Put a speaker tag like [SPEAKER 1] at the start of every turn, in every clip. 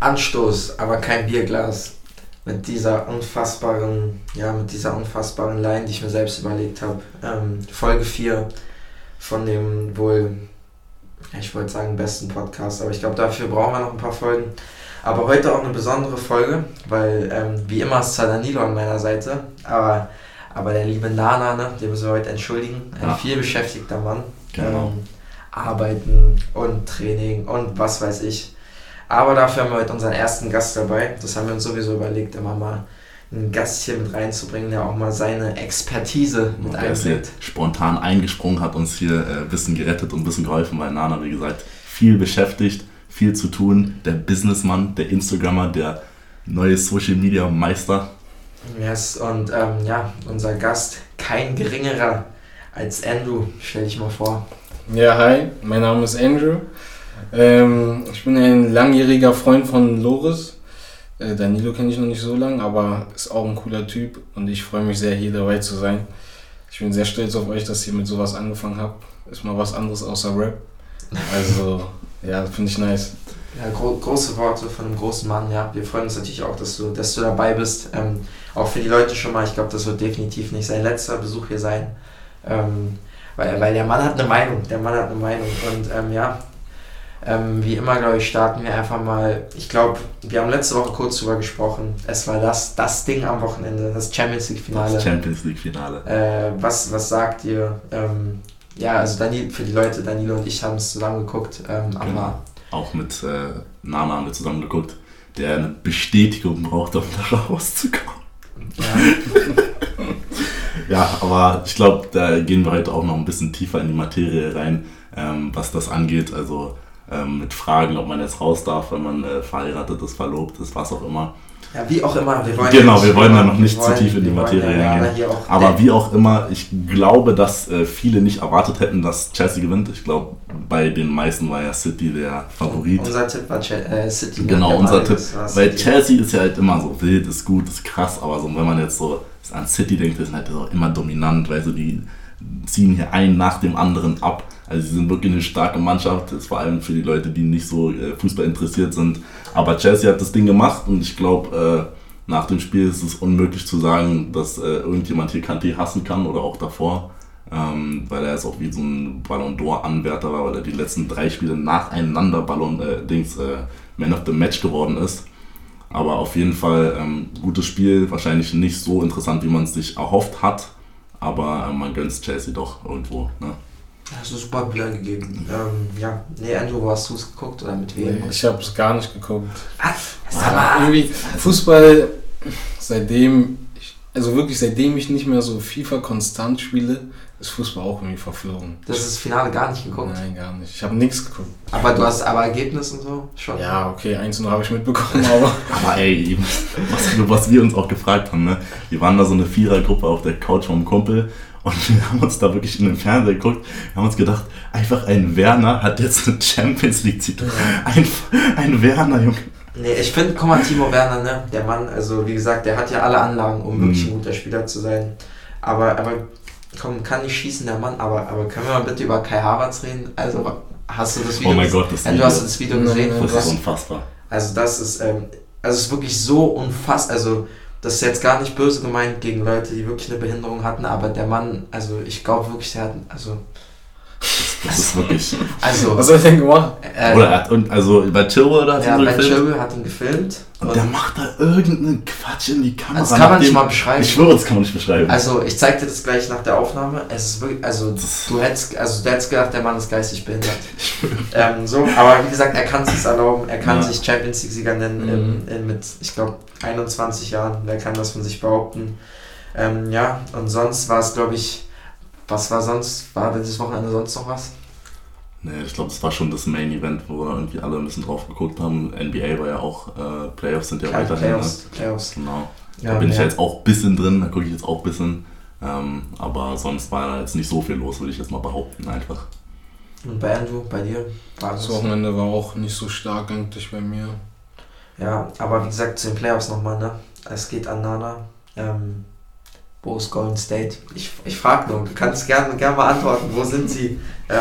[SPEAKER 1] Anstoß, aber kein Bierglas. Mit dieser unfassbaren, ja, mit dieser unfassbaren Line, die ich mir selbst überlegt habe. Ähm, Folge 4 von dem wohl, ich wollte sagen, besten Podcast, aber ich glaube, dafür brauchen wir noch ein paar Folgen. Aber heute auch eine besondere Folge, weil ähm, wie immer ist zwar Danilo an meiner Seite, aber, aber der liebe Nana, ne, den müssen wir heute entschuldigen, ein ja. viel beschäftigter Mann. Genau. Ähm, Arbeiten und Training und was weiß ich. Aber dafür haben wir heute unseren ersten Gast dabei. Das haben wir uns sowieso überlegt, immer mal einen Gast hier mit reinzubringen, der auch mal seine Expertise mit einbringt.
[SPEAKER 2] Spontan eingesprungen hat uns hier äh, ein bisschen gerettet und ein bisschen geholfen, weil Nana, wie gesagt, viel beschäftigt viel zu tun. Der Businessmann, der Instagrammer, der neue Social Media Meister.
[SPEAKER 1] Yes, und ähm, ja, unser Gast, kein geringerer als Andrew, stell dich mal vor.
[SPEAKER 3] Ja, hi, mein Name ist Andrew. Ähm, ich bin ein langjähriger Freund von Loris. Äh, Danilo kenne ich noch nicht so lange, aber ist auch ein cooler Typ und ich freue mich sehr, hier dabei zu sein. Ich bin sehr stolz auf euch, dass ihr mit sowas angefangen habt. Ist mal was anderes außer Rap. Also ja, finde ich nice.
[SPEAKER 1] Ja, gro große Worte von einem großen Mann, ja. Wir freuen uns natürlich auch, dass du, dass du dabei bist. Ähm, auch für die Leute schon mal, ich glaube, das wird definitiv nicht sein letzter Besuch hier sein. Ähm, weil, weil der Mann hat eine Meinung, der Mann hat eine Meinung. Und ähm, ja, ähm, wie immer, glaube ich, starten wir einfach mal. Ich glaube, wir haben letzte Woche kurz drüber gesprochen. Es war das, das Ding am Wochenende, das Champions League-Finale. Das
[SPEAKER 2] Champions League-Finale.
[SPEAKER 1] Äh, was, was sagt ihr? Ähm, ja, also Daniel, für die Leute, Danilo und ich haben es zusammen geguckt. Ähm, genau.
[SPEAKER 2] Auch mit äh, Nana haben wir zusammen geguckt, der eine Bestätigung braucht, um da rauszukommen. Ja. ja, aber ich glaube, da gehen wir heute auch noch ein bisschen tiefer in die Materie rein, ähm, was das angeht. Also ähm, mit Fragen, ob man jetzt raus darf, wenn man äh, verheiratet ist, verlobt ist, was auch immer.
[SPEAKER 1] Ja, wie auch immer.
[SPEAKER 2] Wir wollen genau, wir wollen da noch nicht zu tief in die Materie ja. Aber wie auch immer, ich glaube, dass äh, viele nicht erwartet hätten, dass Chelsea gewinnt. Ich glaube, bei den meisten war ja City der Favorit.
[SPEAKER 1] Unser Tipp war Ch äh, City.
[SPEAKER 2] Ne? Genau, unser Tipp. Weil Chelsea ist ja halt immer so wild, ist gut, ist krass, aber so, wenn man jetzt so an City denkt, ist halt auch immer dominant, weil so die ziehen hier einen nach dem anderen ab. Also sie sind wirklich eine starke Mannschaft, ist vor allem für die Leute, die nicht so äh, Fußball interessiert sind. Aber Chelsea hat das Ding gemacht und ich glaube, äh, nach dem Spiel ist es unmöglich zu sagen, dass äh, irgendjemand hier Kanté hassen kann oder auch davor. Ähm, weil er ist auch wie so ein Ballon d'Or-Anwärter war, weil er die letzten drei Spiele nacheinander Ballon äh, Dings äh, Man of the Match geworden ist. Aber auf jeden Fall ähm, gutes Spiel, wahrscheinlich nicht so interessant, wie man es sich erhofft hat, aber äh, man gönnt Chelsea doch irgendwo. Ne?
[SPEAKER 1] Hast du super Bilder gegeben. Ähm, ja, nee, Andrew, wo hast du es geguckt oder mit wem? Nee,
[SPEAKER 3] ich habe es gar nicht geguckt. Was? Ah, irgendwie Fußball, seitdem, ich, also wirklich seitdem ich nicht mehr so FIFA konstant spiele, ist Fußball auch irgendwie verflogen.
[SPEAKER 1] Du hast das Finale gar nicht geguckt?
[SPEAKER 3] Nein, gar nicht. Ich habe nichts geguckt.
[SPEAKER 1] Aber du hast aber Ergebnis und so?
[SPEAKER 3] Schon. Ja, okay, eins nur habe ich mitbekommen, aber.
[SPEAKER 2] aber ey, was, was wir uns auch gefragt haben, ne? Wir waren da so eine Vierergruppe auf der Couch vom Kumpel und wir haben uns da wirklich in den Fernseher geguckt, wir haben uns gedacht, einfach ein Werner hat jetzt einen Champions League-Titel. Ein, ein Werner, Junge.
[SPEAKER 1] Nee, ich finde, guck mal, Timo Werner, ne? Der Mann, also wie gesagt, der hat ja alle Anlagen, um mhm. wirklich ein guter Spieler zu sein. Aber, aber komm, kann nicht schießen, der Mann, aber, aber können wir mal bitte über Kai Havertz reden? Also, hast du das Video
[SPEAKER 2] Oh mein Gott, das
[SPEAKER 1] Video. Du hast das Video gesehen.
[SPEAKER 2] Das ist unfassbar.
[SPEAKER 1] Also, das ist, ähm, also es ist wirklich so unfassbar, also das ist jetzt gar nicht böse gemeint gegen Leute, die wirklich eine Behinderung hatten, aber der Mann, also ich glaube wirklich, der hat, also
[SPEAKER 2] das ist wirklich.
[SPEAKER 1] Also,
[SPEAKER 3] was hat er denn gemacht?
[SPEAKER 2] Äh, oder hat, und, also bei Chilwell oder
[SPEAKER 1] hat ja, ihn so bei Chilwell hat ihn gefilmt.
[SPEAKER 2] Und, und, der macht da irgendeinen Quatsch in die Kamera.
[SPEAKER 1] Das kann man nicht mal beschreiben.
[SPEAKER 2] Ich schwöre, das kann man nicht beschreiben.
[SPEAKER 1] Also ich zeig dir das gleich nach der Aufnahme. Es ist wirklich, also du hättest, also du hättest gedacht, der Mann ist geistig behindert. ähm, so, aber wie gesagt, er kann es erlauben. Er kann ja. sich Champions League Sieger nennen mhm. in, in, mit, ich glaube, 21 Jahren. Wer kann das von sich behaupten? Ähm, ja, und sonst war es, glaube ich, was war sonst, war dieses Wochenende sonst noch was?
[SPEAKER 2] Nee, ich glaube, das war schon das Main Event, wo irgendwie alle ein bisschen drauf geguckt haben. NBA war ja auch, äh, Playoffs sind ja Klar, weiterhin.
[SPEAKER 1] Playoffs, ne? Playoffs.
[SPEAKER 2] Genau. Ja, da bin ja. ich jetzt auch ein bisschen drin, da gucke ich jetzt auch ein bisschen. Ähm, aber sonst war da jetzt nicht so viel los, würde ich jetzt mal behaupten, einfach.
[SPEAKER 1] Und bei Andrew, bei dir?
[SPEAKER 3] War das Wochenende war auch nicht so stark eigentlich bei mir.
[SPEAKER 1] Ja, aber wie gesagt, zu den Playoffs nochmal, ne? Es geht an Nana. Ähm, Wo ist Golden State? Ich, ich frage nur, du kannst gerne gern mal antworten, wo sind sie? Ähm,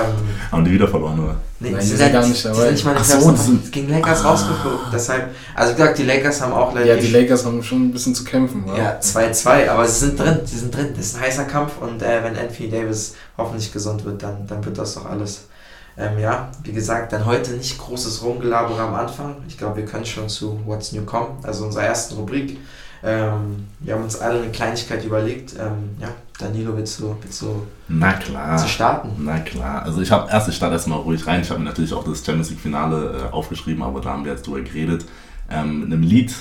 [SPEAKER 2] Haben die wieder verloren, oder?
[SPEAKER 1] Nee, Nein, die, sind gar nicht dabei. Die sind nicht mal Ach
[SPEAKER 2] so, die sind
[SPEAKER 1] gegen Lakers ah. rausgeflogen. Deshalb, also wie gesagt, die Lakers haben auch
[SPEAKER 3] leider. Ja, die Lakers haben schon ein bisschen zu kämpfen.
[SPEAKER 1] Oder? Ja, 2-2, aber sie sind drin, sie sind drin. Das ist ein heißer Kampf und äh, wenn Anthony Davis hoffentlich gesund wird, dann, dann wird das doch alles. Ähm, ja, wie gesagt, dann heute nicht großes Rumgelaber am Anfang. Ich glaube, wir können schon zu What's New kommen, also unserer ersten Rubrik. Ähm, wir haben uns alle eine Kleinigkeit überlegt. Ähm, ja, Danilo, willst du, willst du,
[SPEAKER 2] Na klar.
[SPEAKER 1] Zu starten?
[SPEAKER 2] Na klar. Also ich habe erst, ich starte erstmal ruhig rein. Ich habe mir natürlich auch das Champions League Finale äh, aufgeschrieben, aber da haben wir jetzt drüber geredet. Ähm, mit einem Lied,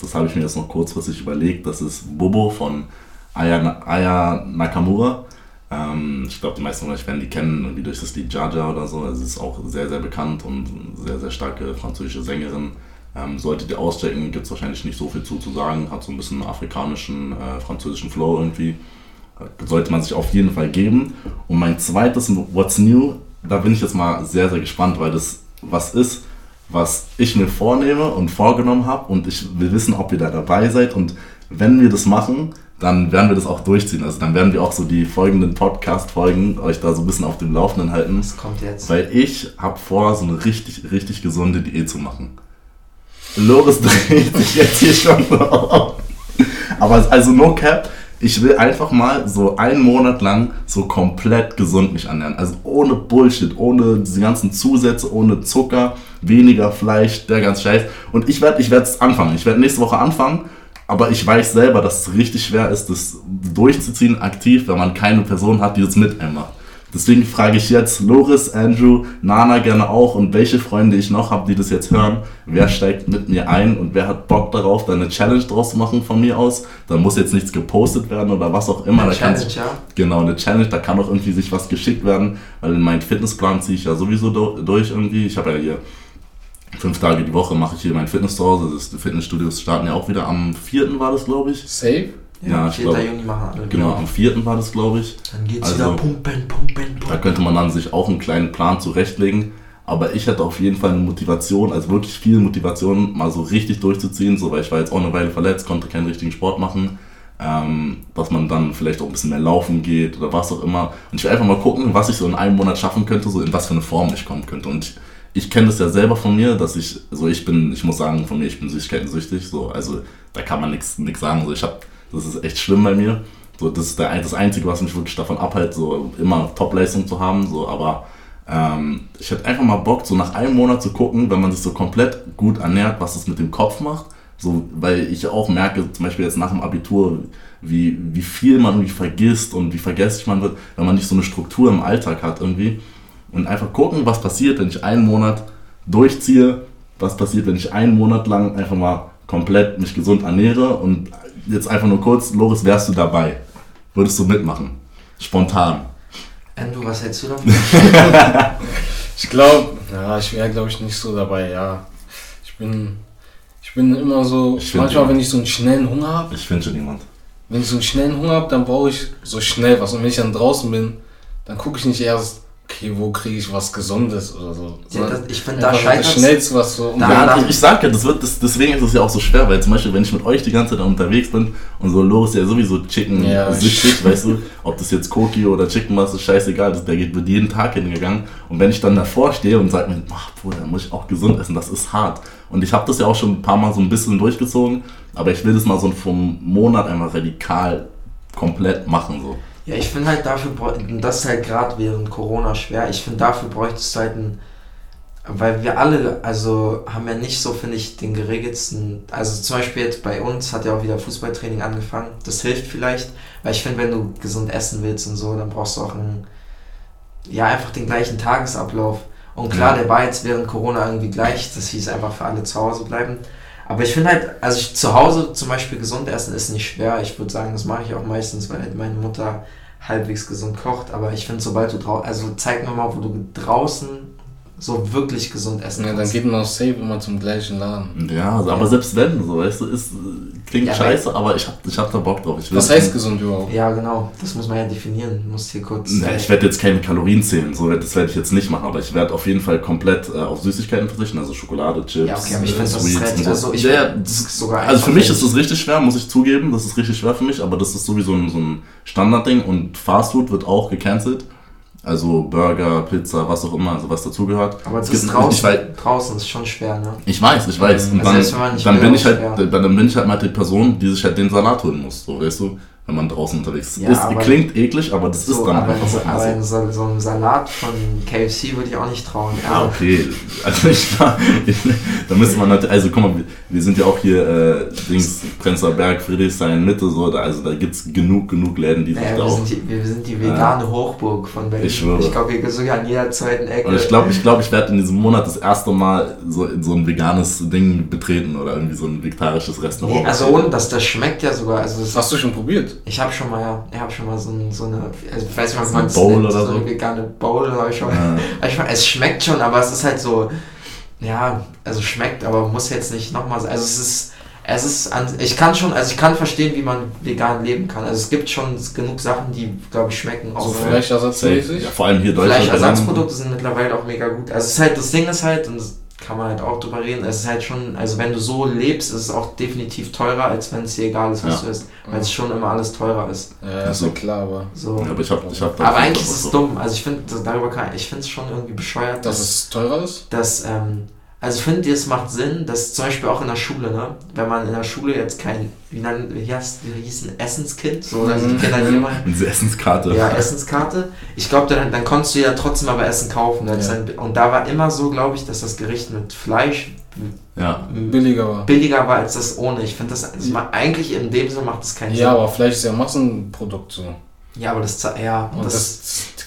[SPEAKER 2] das habe ich mir jetzt noch kurzfristig überlegt. Das ist Bobo von Aya, Aya Nakamura. Ähm, ich glaube, die meisten von euch werden die kennen, irgendwie durch das Lied Jaja oder so. Es ist auch sehr, sehr bekannt und sehr, sehr starke französische Sängerin. Ähm, solltet ihr auschecken, gibt es wahrscheinlich nicht so viel zu, zu sagen. Hat so ein bisschen afrikanischen, äh, französischen Flow irgendwie. Äh, sollte man sich auf jeden Fall geben. Und mein zweites What's New, da bin ich jetzt mal sehr, sehr gespannt, weil das was ist, was ich mir vornehme und vorgenommen habe. Und ich will wissen, ob ihr da dabei seid. Und wenn wir das machen, dann werden wir das auch durchziehen. Also dann werden wir auch so die folgenden Podcast-Folgen euch da so ein bisschen auf dem Laufenden halten.
[SPEAKER 1] Das kommt jetzt.
[SPEAKER 2] Weil ich habe vor, so eine richtig, richtig gesunde Diät zu machen. Loris dreht sich jetzt hier schon auf. Aber also no cap, ich will einfach mal so einen Monat lang so komplett gesund mich ernähren. Also ohne Bullshit, ohne diese ganzen Zusätze, ohne Zucker, weniger Fleisch, der ganze Scheiß. Und ich werde ich es anfangen. Ich werde nächste Woche anfangen. Aber ich weiß selber, dass es richtig schwer ist, das durchzuziehen aktiv, wenn man keine Person hat, die das mit einem macht. Deswegen frage ich jetzt Loris, Andrew, Nana gerne auch und welche Freunde ich noch habe, die das jetzt hören. Wer steigt mit mir ein und wer hat Bock darauf, da eine Challenge draus zu machen von mir aus? Da muss jetzt nichts gepostet werden oder was auch immer.
[SPEAKER 1] Eine
[SPEAKER 2] da
[SPEAKER 1] Challenge, ja.
[SPEAKER 2] Genau, eine Challenge, da kann auch irgendwie sich was geschickt werden, weil in meinen Fitnessplan ziehe ich ja sowieso durch irgendwie. Ich habe ja hier fünf Tage die Woche mache ich hier mein Fitness zu Hause. Das Fitnessstudios starten ja auch wieder am 4. war das, glaube ich.
[SPEAKER 3] Safe?
[SPEAKER 2] Ja, ich glaube. Juni machen alle. Genau, am 4. war das, glaube ich.
[SPEAKER 1] Dann geht's also, wieder pumpen, pumpen, pumpen.
[SPEAKER 2] Da könnte man dann sich auch einen kleinen Plan zurechtlegen. Aber ich hatte auf jeden Fall eine Motivation, also wirklich viel Motivation, mal so richtig durchzuziehen, so, weil ich war jetzt auch eine Weile verletzt, konnte keinen richtigen Sport machen. Ähm, dass man dann vielleicht auch ein bisschen mehr laufen geht oder was auch immer. Und ich will einfach mal gucken, was ich so in einem Monat schaffen könnte, so in was für eine Form ich kommen könnte. Und ich, ich kenne das ja selber von mir, dass ich, so ich bin, ich muss sagen, von mir, ich bin süßigkeiten-süchtig, so, also da kann man nichts sagen. So, ich habe das ist echt schlimm bei mir. So, das ist der, das Einzige, was mich wirklich davon abhält, so immer Top-Leistung zu haben. So, aber ähm, ich hätte einfach mal Bock, so nach einem Monat zu gucken, wenn man sich so komplett gut ernährt, was es mit dem Kopf macht. So, weil ich auch merke, zum Beispiel jetzt nach dem Abitur, wie, wie viel man irgendwie vergisst und wie vergesslich man wird, wenn man nicht so eine Struktur im Alltag hat irgendwie. Und einfach gucken, was passiert, wenn ich einen Monat durchziehe, was passiert, wenn ich einen Monat lang einfach mal komplett mich gesund ernähre und jetzt einfach nur kurz, Loris, wärst du dabei? Würdest du mitmachen? Spontan.
[SPEAKER 1] Andrew, was hältst du davon?
[SPEAKER 3] ich glaube, ja, ich wäre glaube ich nicht so dabei, ja. Ich bin, ich bin immer so, ich manchmal wenn ich so einen schnellen Hunger habe.
[SPEAKER 2] Ich finde schon jemand.
[SPEAKER 3] Wenn ich so einen schnellen Hunger habe, dann brauche ich so schnell was. Und wenn ich dann draußen bin, dann gucke ich nicht erst okay, wo kriege ich was Gesundes oder so.
[SPEAKER 1] Ja, das, ich finde, da scheitert
[SPEAKER 3] das schnellste was so.
[SPEAKER 2] Ja, ich, ich sag ja, das wird, das, deswegen ist es ja auch so schwer, weil zum Beispiel, wenn ich mit euch die ganze Zeit unterwegs bin und so los ja sowieso Chicken ja, süchtig, weißt du, ob das jetzt Koki oder Chicken was ist scheißegal, das, der geht wird jeden Tag hingegangen und wenn ich dann davor stehe und sage mir, ach, Bruder, muss ich auch gesund essen, das ist hart. Und ich habe das ja auch schon ein paar Mal so ein bisschen durchgezogen, aber ich will das mal so vom Monat einmal radikal komplett machen so.
[SPEAKER 1] Ja, ich finde halt dafür, das ist halt gerade während Corona schwer, ich finde dafür bräuchtest du halt ein, weil wir alle, also haben ja nicht so, finde ich, den geregelsten, also zum Beispiel jetzt bei uns hat ja auch wieder Fußballtraining angefangen, das hilft vielleicht, weil ich finde, wenn du gesund essen willst und so, dann brauchst du auch einen, ja, einfach den gleichen Tagesablauf. Und klar, der war jetzt während Corona irgendwie gleich, das hieß einfach für alle zu Hause bleiben. Aber ich finde halt, also ich zu Hause zum Beispiel gesund essen ist nicht schwer. Ich würde sagen, das mache ich auch meistens, weil halt meine Mutter halbwegs gesund kocht. Aber ich finde, sobald du draußen, also zeig mir mal, wo du draußen so wirklich gesund essen
[SPEAKER 3] ja, kannst. Ja, dann geht man auch safe immer zum gleichen Laden.
[SPEAKER 2] Ja, also, ja. aber selbst wenn, so weißt du, ist, klingt ja, scheiße, aber ich hab, ich hab da Bock drauf. Ich
[SPEAKER 3] Was heißt gesund überhaupt?
[SPEAKER 1] Ja, genau. Das muss man ja definieren. Du musst hier kurz.
[SPEAKER 2] Ja, ich werde jetzt keine Kalorien zählen, so, das werde ich jetzt nicht machen, aber ich werde auf jeden Fall komplett äh, auf Süßigkeiten verzichten, also Schokolade, Chips, ja, okay, aber ich äh, finde das recht, also ich ja, das ist sogar Also für mich ist das richtig schwer, muss ich zugeben. Das ist richtig schwer für mich, aber das ist sowieso ein, so ein Standardding und Fastfood wird auch gecancelt. Also Burger, Pizza, was auch immer, also was dazugehört.
[SPEAKER 1] Aber das ist draußen, weil, draußen ist schon schwer, ne?
[SPEAKER 2] Ich weiß, ich weiß. Und also dann, dann bin ich halt, dann bin ich halt mal die Person, die sich halt den Salat holen muss, so, weißt du? Wenn man draußen unterwegs ist. Ja, ist klingt eklig, aber das so, ist dann
[SPEAKER 1] aber einfach so. Aber so, so ein Salat von KFC würde ich auch nicht trauen.
[SPEAKER 2] Ja, also okay. Also ich, ich, da müsste man natürlich, also guck mal, wir, wir sind ja auch hier äh, Dings, Prenzlauer Berg, Friedrichshain, Mitte, so, da, also da gibt es genug, genug Läden, die naja,
[SPEAKER 1] sich
[SPEAKER 2] da
[SPEAKER 1] wir auch... Sind die, wir sind die vegane äh, Hochburg von Berlin. Ich schwöre. Ich glaube, wir gehen sogar an jeder zweiten Ecke.
[SPEAKER 2] Und ich glaube, ich, glaub, ich werde in diesem Monat das erste Mal so, in so ein veganes Ding betreten oder irgendwie so ein vegetarisches Restaurant.
[SPEAKER 1] Nee, also ohne, das, das schmeckt ja sogar. Also
[SPEAKER 3] Hast du schon probiert?
[SPEAKER 1] Ich habe schon mal, ja ich habe schon mal so, so eine, also ich weiß nicht, was man es nennt, oder so, so eine vegane Bowl habe ich schon. Ja. Ich es schmeckt schon, aber es ist halt so, ja, also schmeckt, aber muss jetzt nicht nochmal, also es ist, es ist, an, ich kann schon, also ich kann verstehen, wie man vegan leben kann. Also es gibt schon genug Sachen, die, glaube ich, schmecken.
[SPEAKER 3] Auch so Fleischersatzmäßig?
[SPEAKER 2] Ja, vor allem hier Deutschland.
[SPEAKER 1] Fleischersatzprodukte sind mittlerweile auch mega gut. Also es ist halt, das Ding ist halt, und kann man halt auch drüber reden. Es ist halt schon, also wenn du so lebst, ist es auch definitiv teurer, als wenn es dir egal ist, was ja. du isst. Weil es schon immer alles teurer ist.
[SPEAKER 3] Ja, das ist so klar, aber.
[SPEAKER 1] So.
[SPEAKER 2] Ja, aber ich hab, ich hab
[SPEAKER 1] aber eigentlich ist es so. dumm. Also ich finde, darüber kann ich finde es schon irgendwie bescheuert.
[SPEAKER 3] Dass, dass es teurer ist?
[SPEAKER 1] Dass, ähm, also ich finde, es macht Sinn, dass zum Beispiel auch in der Schule, ne, wenn man in der Schule jetzt kein, wie, nan, wie, heißt, wie hieß ein Essenskind, so, also die Kinder
[SPEAKER 2] immer. Diese Essenskarte.
[SPEAKER 1] Ja, Essenskarte. Ich glaube, dann, dann konntest du ja trotzdem aber Essen kaufen. Ja. Dann, und da war immer so, glaube ich, dass das Gericht mit Fleisch
[SPEAKER 3] ja. billiger war.
[SPEAKER 1] Billiger war als das ohne. Ich finde das, das macht, eigentlich in dem Sinne macht das keinen
[SPEAKER 3] ja, Sinn. Ja, aber Fleisch ist ja Massenprodukt so.
[SPEAKER 1] Ja, aber das, ja.
[SPEAKER 3] Und das, das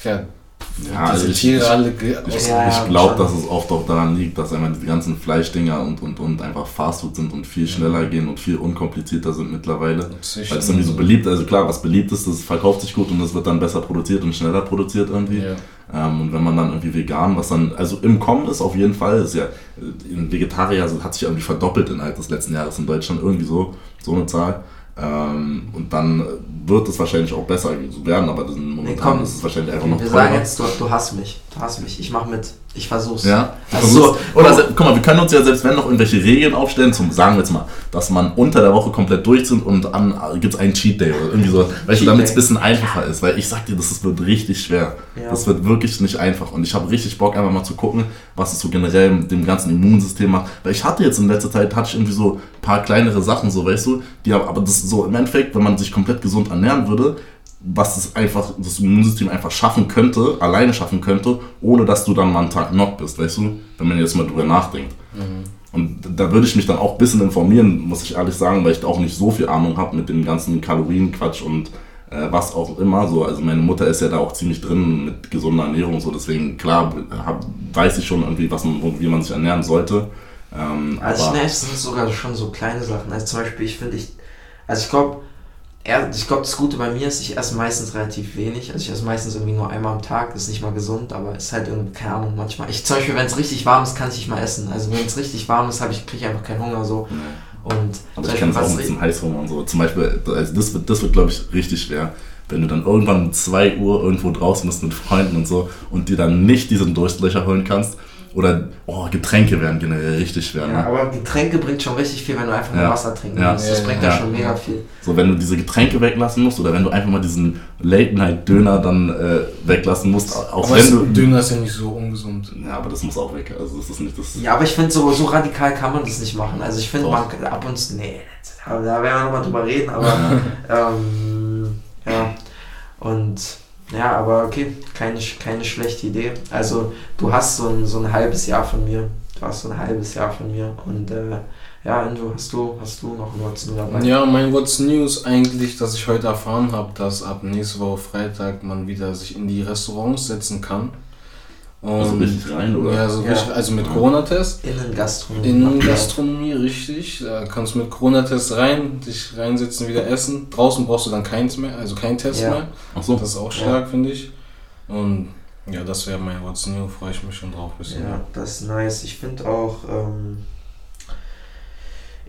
[SPEAKER 3] ja,
[SPEAKER 2] also ich, ich, ich, ja, ich glaube, dass es oft auch daran liegt, dass einfach die ganzen Fleischdinger und, und, und einfach Fastfood sind und viel schneller gehen und viel unkomplizierter sind mittlerweile. Weil es irgendwie so beliebt, also klar, was beliebt ist, das verkauft sich gut und es wird dann besser produziert und schneller produziert irgendwie. Ja. Ähm, und wenn man dann irgendwie vegan, was dann, also im Kommen ist auf jeden Fall, ist ja, ein Vegetarier hat sich irgendwie verdoppelt innerhalb des letzten Jahres in Deutschland, irgendwie so, so eine Zahl. Ähm, und dann wird es wahrscheinlich auch besser werden, aber momentan nee, komm, ist es wahrscheinlich einfach noch
[SPEAKER 1] Wir teurer. sagen jetzt, du, du hast mich. Du hast mich. Ich mach mit. Ich versuch's.
[SPEAKER 2] Ja? Also so, oder guck mal, wir können uns ja selbst wenn noch irgendwelche Regeln aufstellen, zum sagen wir jetzt mal, dass man unter der Woche komplett durch sind und dann gibt es einen Cheat Day oder irgendwie so, weißt du, damit es ein bisschen einfacher ist, weil ich sag dir, das, das wird richtig schwer. Ja. Das wird wirklich nicht einfach und ich habe richtig Bock einfach mal zu gucken, was es so generell mit dem ganzen Immunsystem macht, weil ich hatte jetzt in letzter Zeit hatte ich irgendwie so ein paar kleinere Sachen so, weißt du, die aber das so im Endeffekt, wenn man sich komplett gesund ernähren würde, was es einfach, das Immunsystem einfach schaffen könnte, alleine schaffen könnte, ohne dass du dann mal einen Tag knock bist, weißt du? Wenn man jetzt mal drüber nachdenkt. Mhm. Und da würde ich mich dann auch ein bisschen informieren, muss ich ehrlich sagen, weil ich da auch nicht so viel Ahnung habe mit dem ganzen Kalorienquatsch und äh, was auch immer. So, also meine Mutter ist ja da auch ziemlich drin mit gesunder Ernährung, so deswegen klar hab, weiß ich schon irgendwie, was man, wie man sich ernähren sollte.
[SPEAKER 1] Ähm, also ich es sind sogar schon so kleine Sachen. Also zum Beispiel, ich finde ich, also ich glaube, ich glaube, das Gute bei mir ist, ich esse meistens relativ wenig. Also ich esse meistens irgendwie nur einmal am Tag. Das ist nicht mal gesund, aber ist halt irgendwie, keine Ahnung, manchmal. Ich zum Beispiel, wenn es richtig warm ist, kann ich nicht mal essen. Also wenn es richtig warm ist, ich, kriege ich einfach keinen Hunger so. Und
[SPEAKER 2] aber ich kenne es auch mit dem Heißhunger und so. Zum Beispiel, also das wird, das wird glaube ich, richtig schwer. Wenn du dann irgendwann um 2 Uhr irgendwo draußen bist mit Freunden und so und dir dann nicht diesen Durstlöcher holen kannst oder oh, Getränke werden generell richtig schwer.
[SPEAKER 1] Ja, ne? aber Getränke bringt schon richtig viel, wenn du einfach nur ja. Wasser trinken ja. willst. Das bringt ja, schon mega viel.
[SPEAKER 2] So, wenn du diese Getränke weglassen musst oder wenn du einfach mal diesen Late-Night-Döner dann äh, weglassen musst. Auch
[SPEAKER 3] aber wenn du, Döner ist ja nicht so ungesund.
[SPEAKER 2] Ja, aber das muss auch weg. Also das ist nicht das.
[SPEAKER 1] Ja, aber ich finde, so, so radikal kann man das nicht machen. Also ich finde, man ab und zu. Nee, da werden wir nochmal drüber reden, aber. ähm, ja. Und ja, aber okay, keine, keine schlechte Idee. Also du hast so ein, so ein halbes Jahr von mir. Du hast so ein halbes Jahr von mir. Und äh, ja, Andrew, hast du, hast du noch What's New dabei?
[SPEAKER 3] Ja, mein What's New ist eigentlich, dass ich heute erfahren habe, dass ab nächste Woche Freitag man wieder sich in die Restaurants setzen kann.
[SPEAKER 2] Also richtig rein, oder?
[SPEAKER 3] Ja, so ja. Richtig, also mit Corona-Test.
[SPEAKER 1] Innengastronomie.
[SPEAKER 3] Innengastronomie, richtig. Da kannst du mit Corona-Test rein, dich reinsetzen, wieder essen. Draußen brauchst du dann keins mehr, also keinen Test ja. mehr. Ach so. Das ist auch stark, ja. finde ich. Und ja, das wäre mein What's New, freue ich mich schon drauf.
[SPEAKER 1] Bisschen. Ja, das ist nice. Ich finde auch, ähm,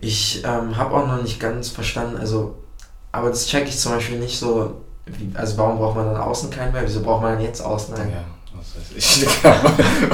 [SPEAKER 1] Ich ähm, habe auch noch nicht ganz verstanden, also, aber das checke ich zum Beispiel nicht so, wie, also warum braucht man dann außen keinen mehr? Wieso braucht man dann jetzt außen einen?
[SPEAKER 3] Ja, was weiß ich.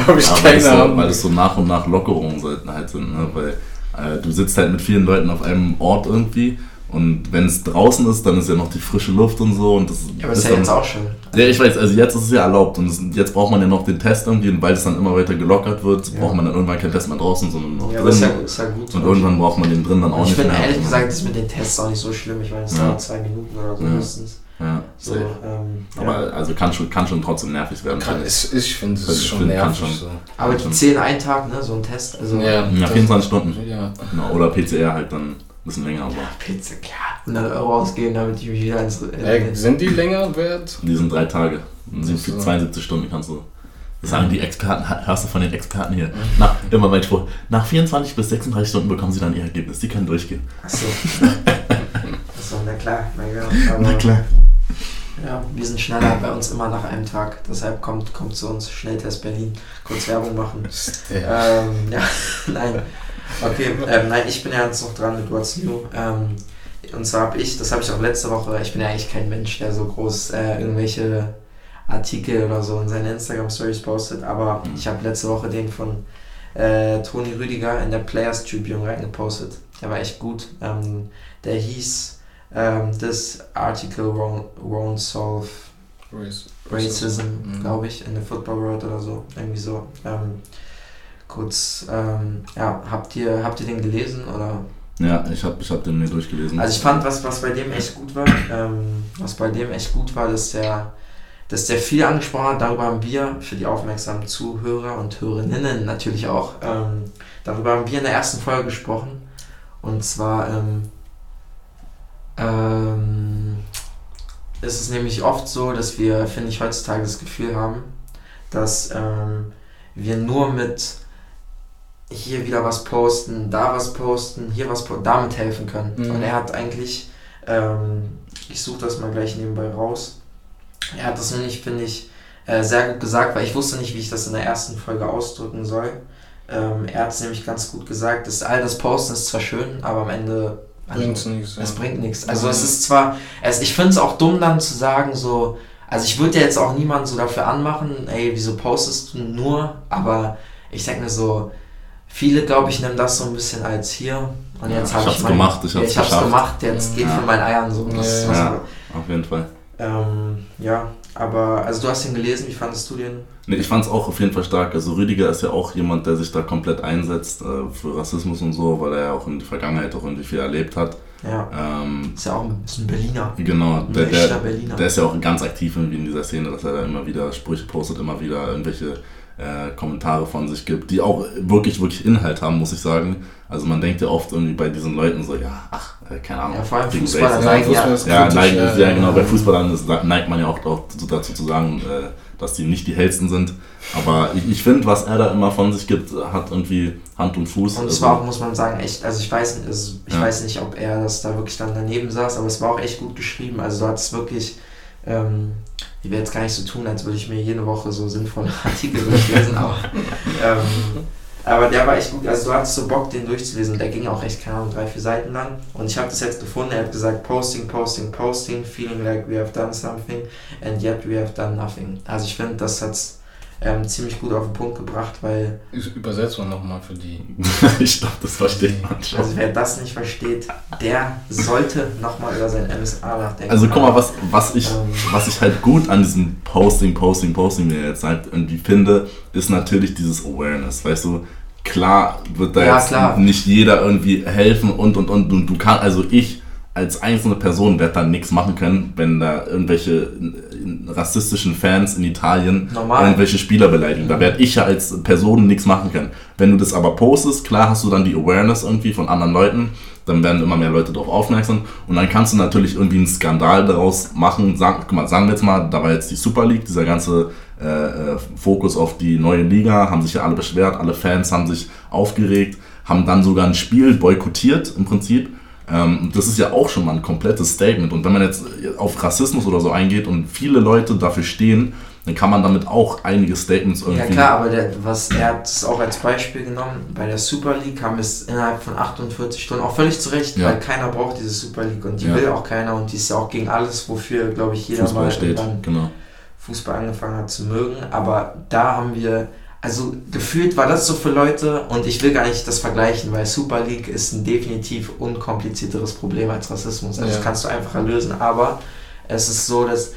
[SPEAKER 3] habe ich
[SPEAKER 2] Ja, weil,
[SPEAKER 3] keine
[SPEAKER 2] es so,
[SPEAKER 3] Ahnung.
[SPEAKER 2] weil es so nach und nach Lockerungen halt sind, ne? weil äh, du sitzt halt mit vielen Leuten auf einem Ort irgendwie und wenn es draußen ist, dann ist ja noch die frische Luft und so und das
[SPEAKER 1] Ja, aber ist ja
[SPEAKER 2] dann,
[SPEAKER 1] jetzt auch schon.
[SPEAKER 2] Ja, ich weiß, also jetzt ist es ja erlaubt und es, jetzt braucht man ja noch den Test irgendwie und weil es dann immer weiter gelockert wird,
[SPEAKER 1] Ja.
[SPEAKER 2] braucht man dann irgendwann keinen Test mehr draußen, sondern noch
[SPEAKER 1] Ja, aber ist ja,
[SPEAKER 2] drin.
[SPEAKER 1] ist ja gut.
[SPEAKER 2] und irgendwann braucht man den drin dann auch
[SPEAKER 1] Und ich
[SPEAKER 2] nicht
[SPEAKER 1] finde
[SPEAKER 2] mehr.
[SPEAKER 1] ehrlich gesagt, das mit den Tests auch nicht so schlimm. Ich meine, es
[SPEAKER 2] Ja.
[SPEAKER 1] dauert zwei Minuten oder so
[SPEAKER 2] Ja.
[SPEAKER 1] mindestens.
[SPEAKER 2] Ja,
[SPEAKER 1] So, ähm,
[SPEAKER 2] Aber
[SPEAKER 1] ja.
[SPEAKER 2] also kann schon, kann schon trotzdem nervig werden.
[SPEAKER 3] Kann,
[SPEAKER 2] ich.
[SPEAKER 3] ist, ich finde, es
[SPEAKER 2] Also
[SPEAKER 3] ist schon
[SPEAKER 2] kann
[SPEAKER 3] nervig
[SPEAKER 2] schon.
[SPEAKER 3] so.
[SPEAKER 1] aber die zählen einen Tag, ne? So ein Test. Also,
[SPEAKER 3] Ja,
[SPEAKER 2] Ja, 24 Stunden.
[SPEAKER 3] Ja.
[SPEAKER 2] Genau, oder PCR halt dann ein bisschen länger, aber
[SPEAKER 1] Pizza, klar. 100 Euro ausgeben, damit ich mich wieder ins.
[SPEAKER 3] Äh, sind die länger wert?
[SPEAKER 2] die sind drei Tage. Und sind
[SPEAKER 3] so.
[SPEAKER 2] 72 Stunden kannst du. Das sagen die Experten, hörst du von den Experten hier. Nach, immer mein Spruch, nach 24 bis 36 Stunden bekommen sie dann ihr Ergebnis. Die können durchgehen.
[SPEAKER 1] Achso. Achso, na klar, mein Gott. Aber, Ja, wir sind schneller bei uns immer nach einem Tag. Deshalb kommt, kommt zu uns Schnelltest Berlin. Kurz Werbung machen.
[SPEAKER 3] Ja.
[SPEAKER 1] Ähm, ja, nein. Okay, ähm, nein, ich bin ja jetzt noch dran mit What's New. Ähm, und zwar habe ich, das habe ich auch letzte Woche, ich bin ja eigentlich kein Mensch, der so groß äh, irgendwelche Artikel oder so in seine Instagram-Stories postet, aber
[SPEAKER 2] Mhm.
[SPEAKER 1] ich habe letzte Woche den von äh, Toni Rüdiger in der Players Tribune reingepostet. Der war echt gut. Ähm, der hieß ähm, This article won't, won't solve
[SPEAKER 3] Race-
[SPEAKER 1] Racism,
[SPEAKER 3] Mhm.
[SPEAKER 1] glaube ich, in the Football World oder so. Irgendwie so. Ähm, kurz, ähm, ja, habt ihr, habt ihr den gelesen oder?
[SPEAKER 2] Ja, ich habe ich hab den mir durchgelesen.
[SPEAKER 1] Also ich fand, was, was bei dem echt gut war, ähm, was bei dem echt gut war, dass der, dass der viel angesprochen hat, darüber haben wir, für die aufmerksamen Zuhörer und Hörerinnen natürlich auch, ähm, darüber haben wir in der ersten Folge gesprochen. Und zwar ähm, ist es nämlich oft so, dass wir, finde ich, heutzutage das Gefühl haben, dass ähm, wir nur mit hier wieder was posten, da was posten, hier was po damit helfen können.
[SPEAKER 3] Mhm.
[SPEAKER 1] Und er hat eigentlich, ähm, ich suche das mal gleich nebenbei raus, er hat das nämlich, finde ich, äh, sehr gut gesagt, weil ich wusste nicht, wie ich das in der ersten Folge ausdrücken soll. Ähm, er hat es nämlich ganz gut gesagt, dass all das Posten ist zwar schön, aber am Ende also,
[SPEAKER 3] Bringt's nichts.
[SPEAKER 1] es
[SPEAKER 3] ja.
[SPEAKER 1] bringt nichts. Also
[SPEAKER 3] Ja.
[SPEAKER 1] es ist zwar, es, ich finde es auch dumm dann zu sagen so, also ich würde ja jetzt auch niemanden so dafür anmachen, ey, wieso postest du nur, aber ich denke mir so, viele glaube ich nehmen das so ein bisschen als hier und
[SPEAKER 2] Ja,
[SPEAKER 1] jetzt
[SPEAKER 2] ich
[SPEAKER 1] habe ich,
[SPEAKER 2] hab's
[SPEAKER 1] mein-
[SPEAKER 2] gemacht, ich
[SPEAKER 1] ja,
[SPEAKER 2] hab's
[SPEAKER 1] ich hab's
[SPEAKER 2] geschafft.
[SPEAKER 1] gemacht, jetzt geht
[SPEAKER 2] Ja.
[SPEAKER 1] von meinen Eiern so. Das,
[SPEAKER 3] Ja,
[SPEAKER 1] was-
[SPEAKER 2] ja. Auf jeden Fall.
[SPEAKER 1] Ähm, ja, aber also du hast ihn gelesen, wie fandest du den?
[SPEAKER 2] Nee, ich fand es auch auf jeden Fall stark. Also Rüdiger ist ja auch jemand, der sich da komplett einsetzt äh, für Rassismus und so, weil er ja auch in der Vergangenheit auch irgendwie viel erlebt hat.
[SPEAKER 1] Ja,
[SPEAKER 2] Ähm,
[SPEAKER 1] ist ja auch ein, ein Berliner.
[SPEAKER 2] genau, der, der,
[SPEAKER 1] Berliner.
[SPEAKER 2] der ist ja auch ganz aktiv irgendwie in dieser Szene, dass er da immer wieder Sprüche postet, immer wieder irgendwelche äh, Kommentare von sich gibt, die auch wirklich, wirklich Inhalt haben, muss ich sagen. Also man denkt ja oft irgendwie bei diesen Leuten so, ja, ach, äh, keine Ahnung.
[SPEAKER 1] Ja, vor allem
[SPEAKER 2] Racism.
[SPEAKER 1] neigen ja.
[SPEAKER 3] Fußball ist
[SPEAKER 2] Ja,
[SPEAKER 3] kritisch,
[SPEAKER 2] neigen,
[SPEAKER 3] ja,
[SPEAKER 2] ja, genau. Bei Fußballern ist, neigt man ja auch dazu, zu sagen, äh, dass die nicht die hellsten sind. Aber ich, ich finde, was er da immer von sich gibt, hat irgendwie Hand und Fuß.
[SPEAKER 1] Und es
[SPEAKER 2] Also,
[SPEAKER 1] war auch, muss man sagen, echt, also ich weiß, nicht, also ich
[SPEAKER 2] Ja.
[SPEAKER 1] weiß nicht, ob er das da wirklich dann daneben saß, aber es war auch echt gut geschrieben. Also du hattest wirklich, ähm, ich will jetzt gar nicht so tun, als würde ich mir jede Woche so sinnvolle Artikel durchlesen, aber, ähm, aber der war echt gut. Also du hattest so Bock, den durchzulesen. Der ging auch echt, keine Ahnung, drei, vier Seiten lang. Und ich habe das jetzt gefunden, er hat gesagt, Posting, Posting, Posting, feeling like we have done something and yet we have done nothing. Also ich finde, das hat's ähm, ziemlich gut auf den Punkt gebracht, weil
[SPEAKER 3] Ich übersetze mal nochmal für die.
[SPEAKER 2] ich glaube, das versteht man schon.
[SPEAKER 1] Also wer das nicht versteht, der sollte nochmal über sein MSA nachdenken.
[SPEAKER 2] Also guck mal, was, was, ich,
[SPEAKER 1] Ähm.
[SPEAKER 2] was ich halt gut an diesem Posting, Posting, Posting mir jetzt halt irgendwie finde, ist natürlich dieses Awareness, weißt du? Klar wird da
[SPEAKER 1] Ja,
[SPEAKER 2] jetzt
[SPEAKER 1] klar.
[SPEAKER 2] nicht jeder irgendwie helfen und und und und du kannst, also ich als einzelne Person werde da nichts machen können, wenn da irgendwelche äh, rassistischen Fans in Italien
[SPEAKER 1] Normal.
[SPEAKER 2] irgendwelche Spieler beleidigen. Da werde ich ja als Person nichts machen können. Wenn du das aber postest, klar hast du dann die Awareness irgendwie von anderen Leuten, dann werden immer mehr Leute darauf aufmerksam und dann kannst du natürlich irgendwie einen Skandal daraus machen. Sag, guck mal, sagen wir jetzt mal, da war jetzt die Super League, dieser ganze äh, äh, Fokus auf die neue Liga, haben sich ja alle beschwert, alle Fans haben sich aufgeregt, haben dann sogar ein Spiel boykottiert im Prinzip. Ähm, das ist ja auch schon mal ein komplettes Statement. Und wenn man jetzt auf Rassismus oder so eingeht und viele Leute dafür stehen, dann kann man damit auch einige Statements
[SPEAKER 1] irgendwie. Ja klar, aber der, was er hat es auch als Beispiel genommen, bei der Super League haben wir es innerhalb von 48 Stunden auch völlig zurecht, ja. weil keiner braucht diese Super League und die ja. will auch keiner und die ist ja auch gegen alles, wofür, glaube ich, jeder Fußball mal steht. Genau. Fußball angefangen hat zu mögen. Aber da haben wir also gefühlt war das so für Leute und ich will gar nicht das vergleichen, weil Super League ist ein definitiv unkomplizierteres Problem als Rassismus. Also ja. das kannst du einfacher lösen, aber es ist so, dass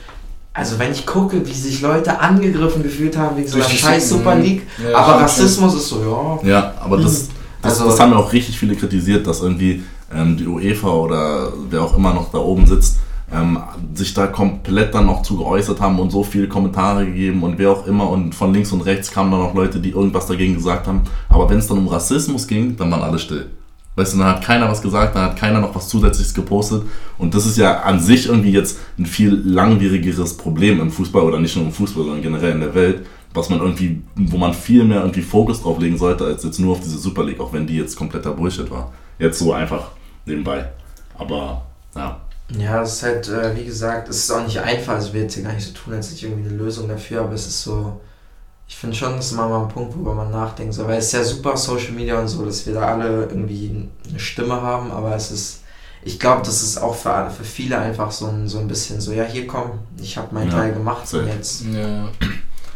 [SPEAKER 1] also wenn ich gucke, wie sich Leute angegriffen gefühlt haben wegen so einer scheiß Super League, ja, aber Rassismus schön. ist so,
[SPEAKER 2] ja. Ja, aber das, hm. das, also, das haben ja auch richtig viele kritisiert, dass irgendwie ähm, die UEFA oder wer auch immer noch da oben sitzt, ähm, sich da komplett dann noch zu geäußert haben und so viele Kommentare gegeben und wer auch immer und von links und rechts kamen dann auch Leute, die irgendwas dagegen gesagt haben. Aber wenn es dann um Rassismus ging, dann waren alle still. Weißt du, dann hat keiner was gesagt, dann hat keiner noch was Zusätzliches gepostet. Und das ist ja an sich irgendwie jetzt ein viel langwierigeres Problem im Fußball oder nicht nur im Fußball, sondern generell in der Welt, was man irgendwie, wo man viel mehr irgendwie Fokus drauf legen sollte, als jetzt nur auf diese Super League, auch wenn die jetzt kompletter Bullshit war. Jetzt so einfach nebenbei. Aber ja.
[SPEAKER 1] Ja, es ist halt, äh, wie gesagt, es ist auch nicht einfach. Also, ich will jetzt hier gar nicht so tun, als hätte ich irgendwie eine Lösung dafür, aber es ist so. Ich finde schon, das ist mal ein Punkt, worüber man nachdenkt. So, weil es ist ja super Social Media und so, dass wir da alle irgendwie eine Stimme haben, aber es ist. Ich glaube, das ist auch für, alle, für viele einfach so ein, so ein bisschen so, ja, hier komm, ich habe meinen ja, Teil gemacht und jetzt.
[SPEAKER 3] Ja.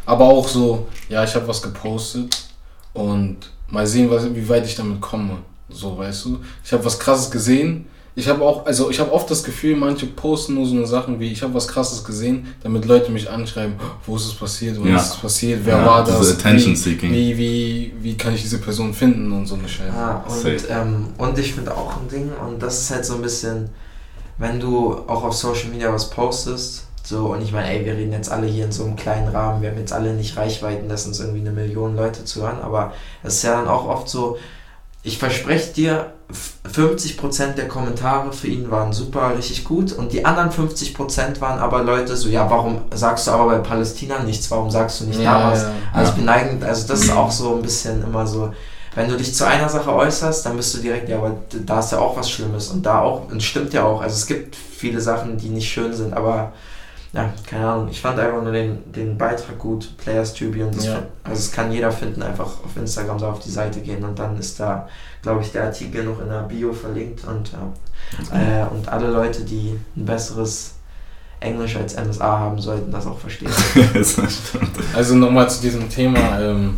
[SPEAKER 3] Aber auch so, ja, ich habe was gepostet und mal sehen, was, wie weit ich damit komme. So, weißt du? Ich habe was krasses gesehen ich habe auch, also ich habe oft das Gefühl, manche posten nur so eine Sachen wie, ich habe was krasses gesehen, damit Leute mich anschreiben, wo ist es passiert, wo ja. ist es passiert, wer ja, war das, Attention Seeking. Wie, wie, wie kann ich diese Person finden und so eine Scheiße.
[SPEAKER 1] Ah, und, ähm, und ich finde auch ein Ding, und das ist halt so ein bisschen, wenn du auch auf Social Media was postest, so, und ich meine, ey, wir reden jetzt alle hier in so einem kleinen Rahmen, wir haben jetzt alle nicht Reichweiten, dass uns irgendwie eine Million Leute zuhören, aber es ist ja dann auch oft so, ich verspreche dir, 50% der Kommentare für ihn waren super, richtig gut. Und die anderen 50% waren aber Leute so, ja, warum sagst du aber bei Palästina nichts, warum sagst du nicht ja, da was? Ja, also ich bin neigend, also das ist auch so ein bisschen immer so, wenn du dich zu einer Sache äußerst, dann bist du direkt, ja, aber da ist ja auch was Schlimmes. Und da auch, und stimmt ja auch, also es gibt viele Sachen, die nicht schön sind, aber ja, keine Ahnung, ich fand einfach nur den, den Beitrag gut, Players und das, ja. also es kann jeder finden, einfach auf Instagram so auf die Seite gehen und dann ist da, glaube ich, der Artikel noch in der Bio verlinkt und, äh, und alle Leute, die ein besseres Englisch als MSA haben, sollten das auch verstehen.
[SPEAKER 3] also nochmal zu diesem Thema, ähm,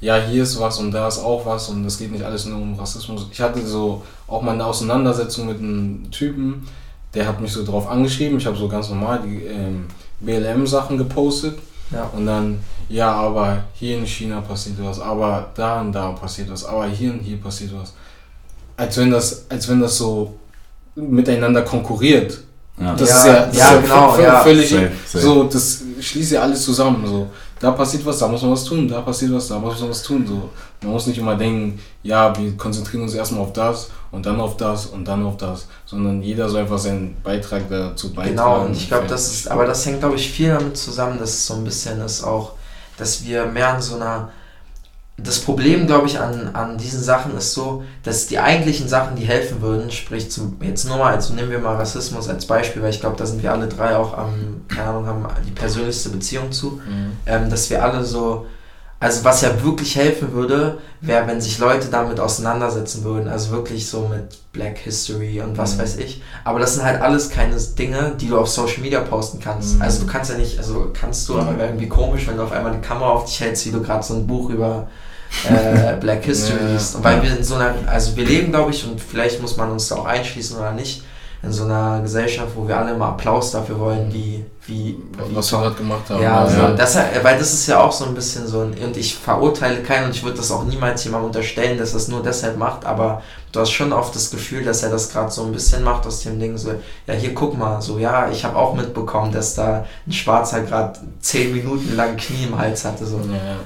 [SPEAKER 3] ja, hier ist was und da ist auch was und es geht nicht alles nur um Rassismus. Ich hatte so auch mal eine Auseinandersetzung mit einem Typen, der hat mich so drauf angeschrieben. Ich habe so ganz normal die ähm, BLM-Sachen gepostet. Ja. Und dann, ja, aber hier in China passiert was, aber da und da passiert was, aber hier und hier passiert was. Als wenn das, als wenn das so miteinander konkurriert. Ja. Das ja, ist ja, das ja, ist genau, völlig safe, safe. so, das schließt ja alles zusammen. So da passiert was, da muss man was tun, da passiert was, da muss man was tun. So. Man muss nicht immer denken, ja, wir konzentrieren uns erstmal auf das und dann auf das und dann auf das, sondern jeder soll einfach seinen Beitrag dazu beitragen.
[SPEAKER 1] Genau, und ich glaube, das ist, aber das hängt, glaube ich, viel damit zusammen, dass es so ein bisschen ist auch, dass wir mehr in so einer das Problem, glaube ich, an, an diesen Sachen ist so, dass die eigentlichen Sachen, die helfen würden, sprich zum, jetzt nur mal, also nehmen wir mal Rassismus als Beispiel, weil ich glaube, da sind wir alle drei auch am, keine Ahnung, haben die persönlichste Beziehung zu, mhm. ähm, dass wir alle so, also was ja wirklich helfen würde, wäre, wenn sich Leute damit auseinandersetzen würden, also wirklich so mit Black History und was mhm. weiß ich. Aber das sind halt alles keine Dinge, die du auf Social Media posten kannst. Mhm. Also du kannst ja nicht, also kannst du, aber wäre irgendwie komisch, wenn du auf einmal die Kamera auf dich hältst, wie du gerade so ein Buch über äh, Black History ja, weil wir in so einer, also wir leben, glaube ich, und vielleicht muss man uns da auch einschließen oder nicht, in so einer Gesellschaft, wo wir alle immer Applaus dafür wollen, wie, wie,
[SPEAKER 3] was wir gerade gemacht haben.
[SPEAKER 1] Ja, also ja. Das, weil das ist ja auch so ein bisschen so ein, und ich verurteile keinen und ich würde das auch niemals jemandem unterstellen, dass das nur deshalb macht, aber du hast schon oft das Gefühl, dass er das gerade so ein bisschen macht aus dem Ding so, ja hier guck mal, so ja, ich habe auch mitbekommen, dass da ein Schwarzer gerade zehn Minuten lang Knie im Hals hatte. So. Ja.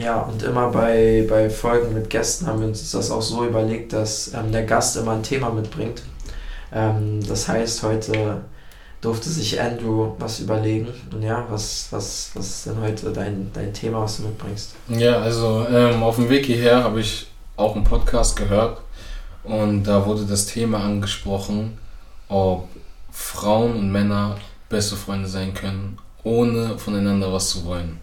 [SPEAKER 1] Ja, und immer bei, bei Folgen mit Gästen haben wir uns das auch so überlegt, dass ähm, der Gast immer ein Thema mitbringt. Ähm, das heißt, heute durfte sich Andrew was überlegen. Und ja, was, was, was ist denn heute dein, dein Thema, was du mitbringst?
[SPEAKER 3] Ja, also ähm, auf dem Weg hierher habe ich auch einen Podcast gehört und da wurde das Thema angesprochen, ob Frauen und Männer beste Freunde sein können ohne voneinander was zu wollen.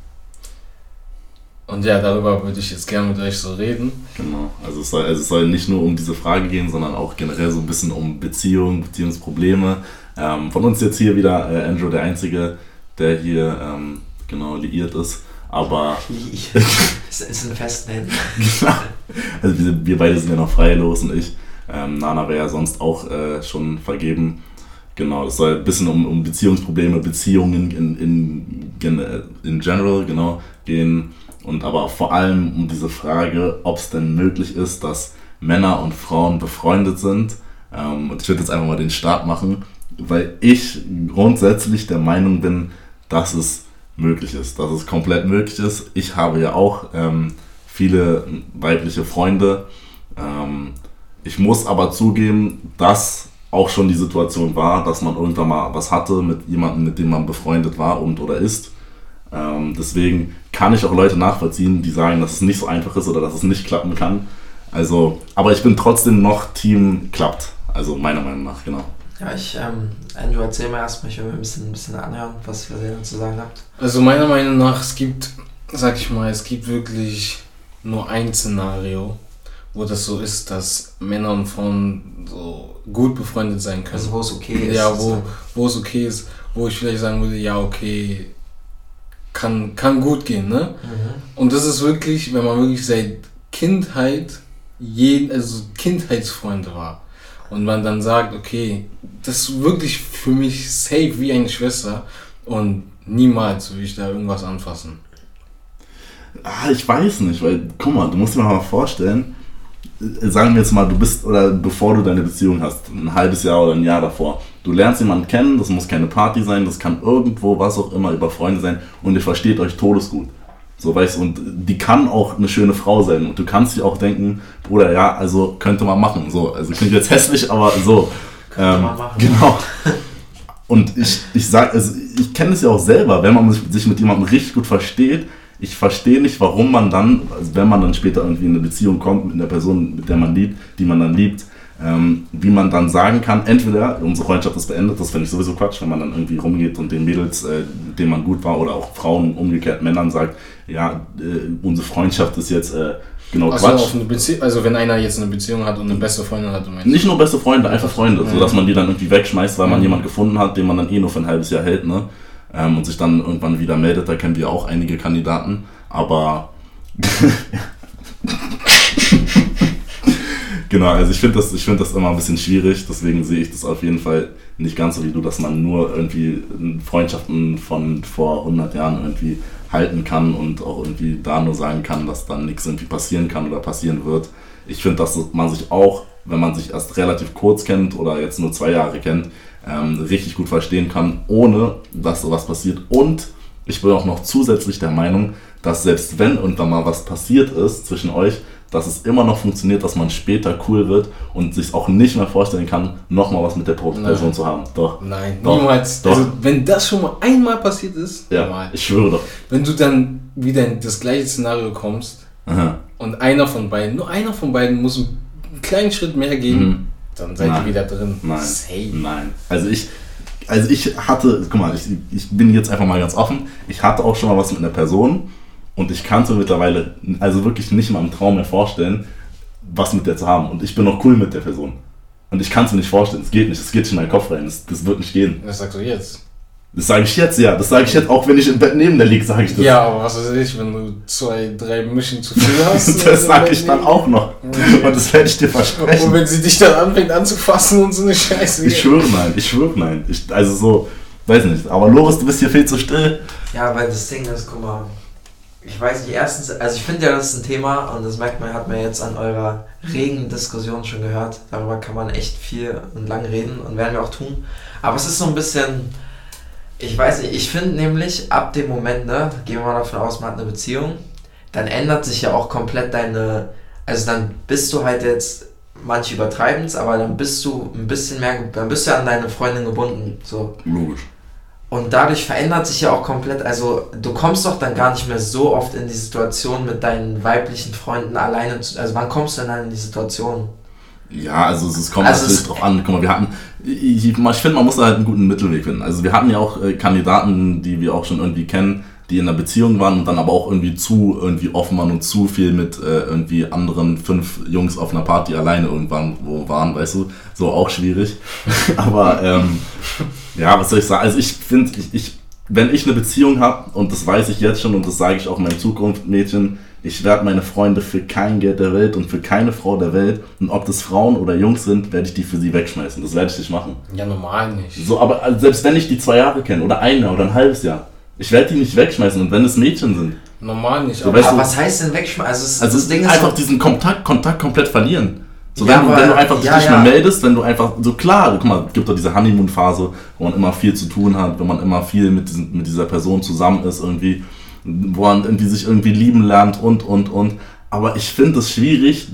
[SPEAKER 3] Und ja, darüber würde ich jetzt gerne mit euch so reden.
[SPEAKER 2] Genau. Also es soll, also es soll nicht nur um diese Frage gehen, sondern auch generell so ein bisschen um Beziehungen, Beziehungsprobleme. Ähm, von uns jetzt hier wieder äh, Andrew, der Einzige, der hier ähm, genau liiert ist. Aber.
[SPEAKER 1] es ist ein Festnehmen.
[SPEAKER 2] genau. Also wir, wir, beide sind ja noch freilos und ich. Ähm, Nana wäre ja sonst auch äh, schon vergeben. Genau, das soll ein bisschen um, um Beziehungsprobleme, Beziehungen in, in, in general, genau, gehen. Und aber vor allem um diese Frage, ob es denn möglich ist, dass Männer und Frauen befreundet sind. Ähm, und ich würde jetzt einfach mal den Start machen, weil ich grundsätzlich der Meinung bin, dass es möglich ist, dass es komplett möglich ist. Ich habe ja auch ähm, viele weibliche Freunde. Ähm, ich muss aber zugeben, dass auch schon die Situation war, dass man irgendwann mal was hatte mit jemandem, mit dem man befreundet war und oder ist. Ähm, deswegen kann ich auch Leute nachvollziehen, die sagen, dass es nicht so einfach ist oder dass es nicht klappen kann. Also, aber ich bin trotzdem noch Team klappt. Also meiner Meinung nach, genau.
[SPEAKER 1] Ja, ich, ähm, Andrew, erzähl mal erstmal, ich will mir ein bisschen, ein bisschen anhören, was ihr zu sagen habt.
[SPEAKER 3] Also meiner Meinung nach, es gibt, sag ich mal, es gibt wirklich nur ein Szenario, wo das so ist, dass Männer und Frauen so gut befreundet sein können.
[SPEAKER 1] Also wo es okay ist.
[SPEAKER 3] Ja, wo, wo es okay ist, wo ich vielleicht sagen würde, ja, okay, kann, kann gut gehen, ne? Mhm. Und das ist wirklich, wenn man wirklich seit Kindheit, jeden, also Kindheitsfreunde war. Und man dann sagt, okay, das ist wirklich für mich safe wie eine Schwester und niemals will ich da irgendwas anfassen.
[SPEAKER 2] Ah, ich weiß nicht, weil, guck mal, du musst dir mal vorstellen, sagen wir jetzt mal, du bist, oder bevor du deine Beziehung hast, ein halbes Jahr oder ein Jahr davor, du lernst jemanden kennen, das muss keine Party sein, das kann irgendwo, was auch immer, über Freunde sein und ihr versteht euch todesgut. So, weißt du, und die kann auch eine schöne Frau sein und du kannst dir auch denken, Bruder, ja, also könnte man machen. So, also klingt jetzt hässlich, aber so. Könnte ähm, man machen. Genau. Und ich, ich sag, also ich kenne es ja auch selber, wenn man sich mit jemandem richtig gut versteht, ich verstehe nicht, warum man dann, also wenn man dann später irgendwie in eine Beziehung kommt mit einer Person, mit der man liebt, die man dann liebt, ähm, wie man dann sagen kann, entweder unsere Freundschaft ist beendet, das finde ich sowieso Quatsch, wenn man dann irgendwie rumgeht und den Mädels, äh, mit denen man gut war, oder auch Frauen umgekehrt Männern sagt, ja, äh, unsere Freundschaft ist jetzt äh, genau
[SPEAKER 3] also Quatsch. Bezie also wenn einer jetzt eine Beziehung hat und eine beste Freundin hat, du
[SPEAKER 2] meinst Nicht nur beste Freunde, einfach Freunde, ja. sodass man die dann irgendwie wegschmeißt, weil man jemanden gefunden hat, den man dann eh nur für ein halbes Jahr hält, ne? Ähm, und sich dann irgendwann wieder meldet, da kennen wir auch einige Kandidaten. Aber genau, also ich finde das, find das immer ein bisschen schwierig, deswegen sehe ich das auf jeden Fall nicht ganz so wie du, dass man nur irgendwie Freundschaften von vor 100 Jahren irgendwie halten kann und auch irgendwie da nur sagen kann, dass dann nichts irgendwie passieren kann oder passieren wird. Ich finde, dass man sich auch, wenn man sich erst relativ kurz kennt oder jetzt nur zwei Jahre kennt, ähm, richtig gut verstehen kann, ohne dass sowas passiert. Und ich bin auch noch zusätzlich der Meinung, dass selbst wenn irgendwann mal was passiert ist zwischen euch, dass es immer noch funktioniert, dass man später cool wird und sich auch nicht mehr vorstellen kann, nochmal was mit der Person Nein. zu haben. Doch.
[SPEAKER 3] Nein, doch. niemals. Doch. Also, wenn das schon mal einmal passiert ist,
[SPEAKER 2] ja, normal. ich schwöre doch.
[SPEAKER 3] Wenn du dann wieder in das gleiche Szenario kommst Aha. und einer von beiden, nur einer von beiden muss einen kleinen Schritt mehr gehen, mhm. Dann seid Nein. ihr wieder drin.
[SPEAKER 2] Nein. Safe. Nein. Also ich, also ich hatte, guck mal, ich, ich bin jetzt einfach mal ganz offen, ich hatte auch schon mal was mit einer Person und ich kann es mir mittlerweile also wirklich nicht mal im Traum mehr vorstellen, was mit der zu haben. Und ich bin noch cool mit der Person. Und ich kann es mir nicht vorstellen, es geht nicht, es geht nicht in meinen Kopf rein, das, das wird nicht gehen.
[SPEAKER 3] Was sagst du jetzt?
[SPEAKER 2] Das sage ich jetzt, ja. Das sage ich jetzt, auch wenn ich im Bett neben der liege, sage ich das.
[SPEAKER 3] Ja, aber was weiß ich, wenn du zwei, drei Mischen zu viel hast.
[SPEAKER 2] das sage ich dann auch noch. Okay. Und das werde ich dir versprechen.
[SPEAKER 3] Und wenn sie dich dann anfängt anzufassen und so eine Scheiße.
[SPEAKER 2] Ich schwöre nein, ich schwöre nein. Ich, also so, weiß nicht. Aber Loris, du bist hier viel zu still.
[SPEAKER 1] Ja, weil das Ding ist, guck mal. Ich weiß nicht, erstens, also ich finde ja, das ist ein Thema und das merkt man, hat man jetzt an eurer regen Diskussion schon gehört. Darüber kann man echt viel und lang reden und werden wir auch tun. Aber es ist so ein bisschen ich weiß nicht, ich finde nämlich ab dem Moment, ne, gehen wir mal davon aus, man hat eine Beziehung, dann ändert sich ja auch komplett deine, also dann bist du halt jetzt, manche übertreiben es, aber dann bist du ein bisschen mehr, dann bist du ja an deine Freundin gebunden, so.
[SPEAKER 2] Logisch.
[SPEAKER 1] Und dadurch verändert sich ja auch komplett, also du kommst doch dann gar nicht mehr so oft in die Situation mit deinen weiblichen Freunden alleine, zu, also wann kommst du denn dann in die Situation?
[SPEAKER 2] Ja, also es kommt also natürlich drauf an. Guck mal, wir hatten, ich, ich finde, man muss da halt einen guten Mittelweg finden. Also wir hatten ja auch äh, Kandidaten, die wir auch schon irgendwie kennen, die in einer Beziehung waren und dann aber auch irgendwie zu irgendwie offen waren und zu viel mit äh, irgendwie anderen fünf Jungs auf einer Party alleine irgendwann wo waren, weißt du, so auch schwierig. aber ähm, ja, was soll ich sagen? Also ich finde, ich, ich, wenn ich eine Beziehung habe und das weiß ich jetzt schon und das sage ich auch meinem Zukunftsmädchen, ich werde meine Freunde für kein Geld der Welt und für keine Frau der Welt, und ob das Frauen oder Jungs sind, werde ich die für sie wegschmeißen. Das werde ich nicht machen.
[SPEAKER 3] Ja, normal nicht.
[SPEAKER 2] So, aber also selbst wenn ich die zwei Jahre kenne oder ein Jahr oder ein halbes Jahr, ich werde die nicht wegschmeißen. Und wenn es Mädchen sind.
[SPEAKER 3] Normal nicht.
[SPEAKER 1] So, aber, aber was heißt denn wegschmeißen? Also,
[SPEAKER 2] es, also das Ding ist einfach diesen Kontakt, Kontakt komplett verlieren. So, ja, wenn, du, wenn du einfach ja, dich nicht ja. mehr meldest, wenn du einfach, so klar, guck mal, es gibt doch diese Honeymoon-Phase, wo man immer viel zu tun hat, wenn man immer viel mit, diesen, mit dieser Person zusammen ist, irgendwie, wo man irgendwie sich irgendwie lieben lernt und, und, und. Aber ich finde es schwierig,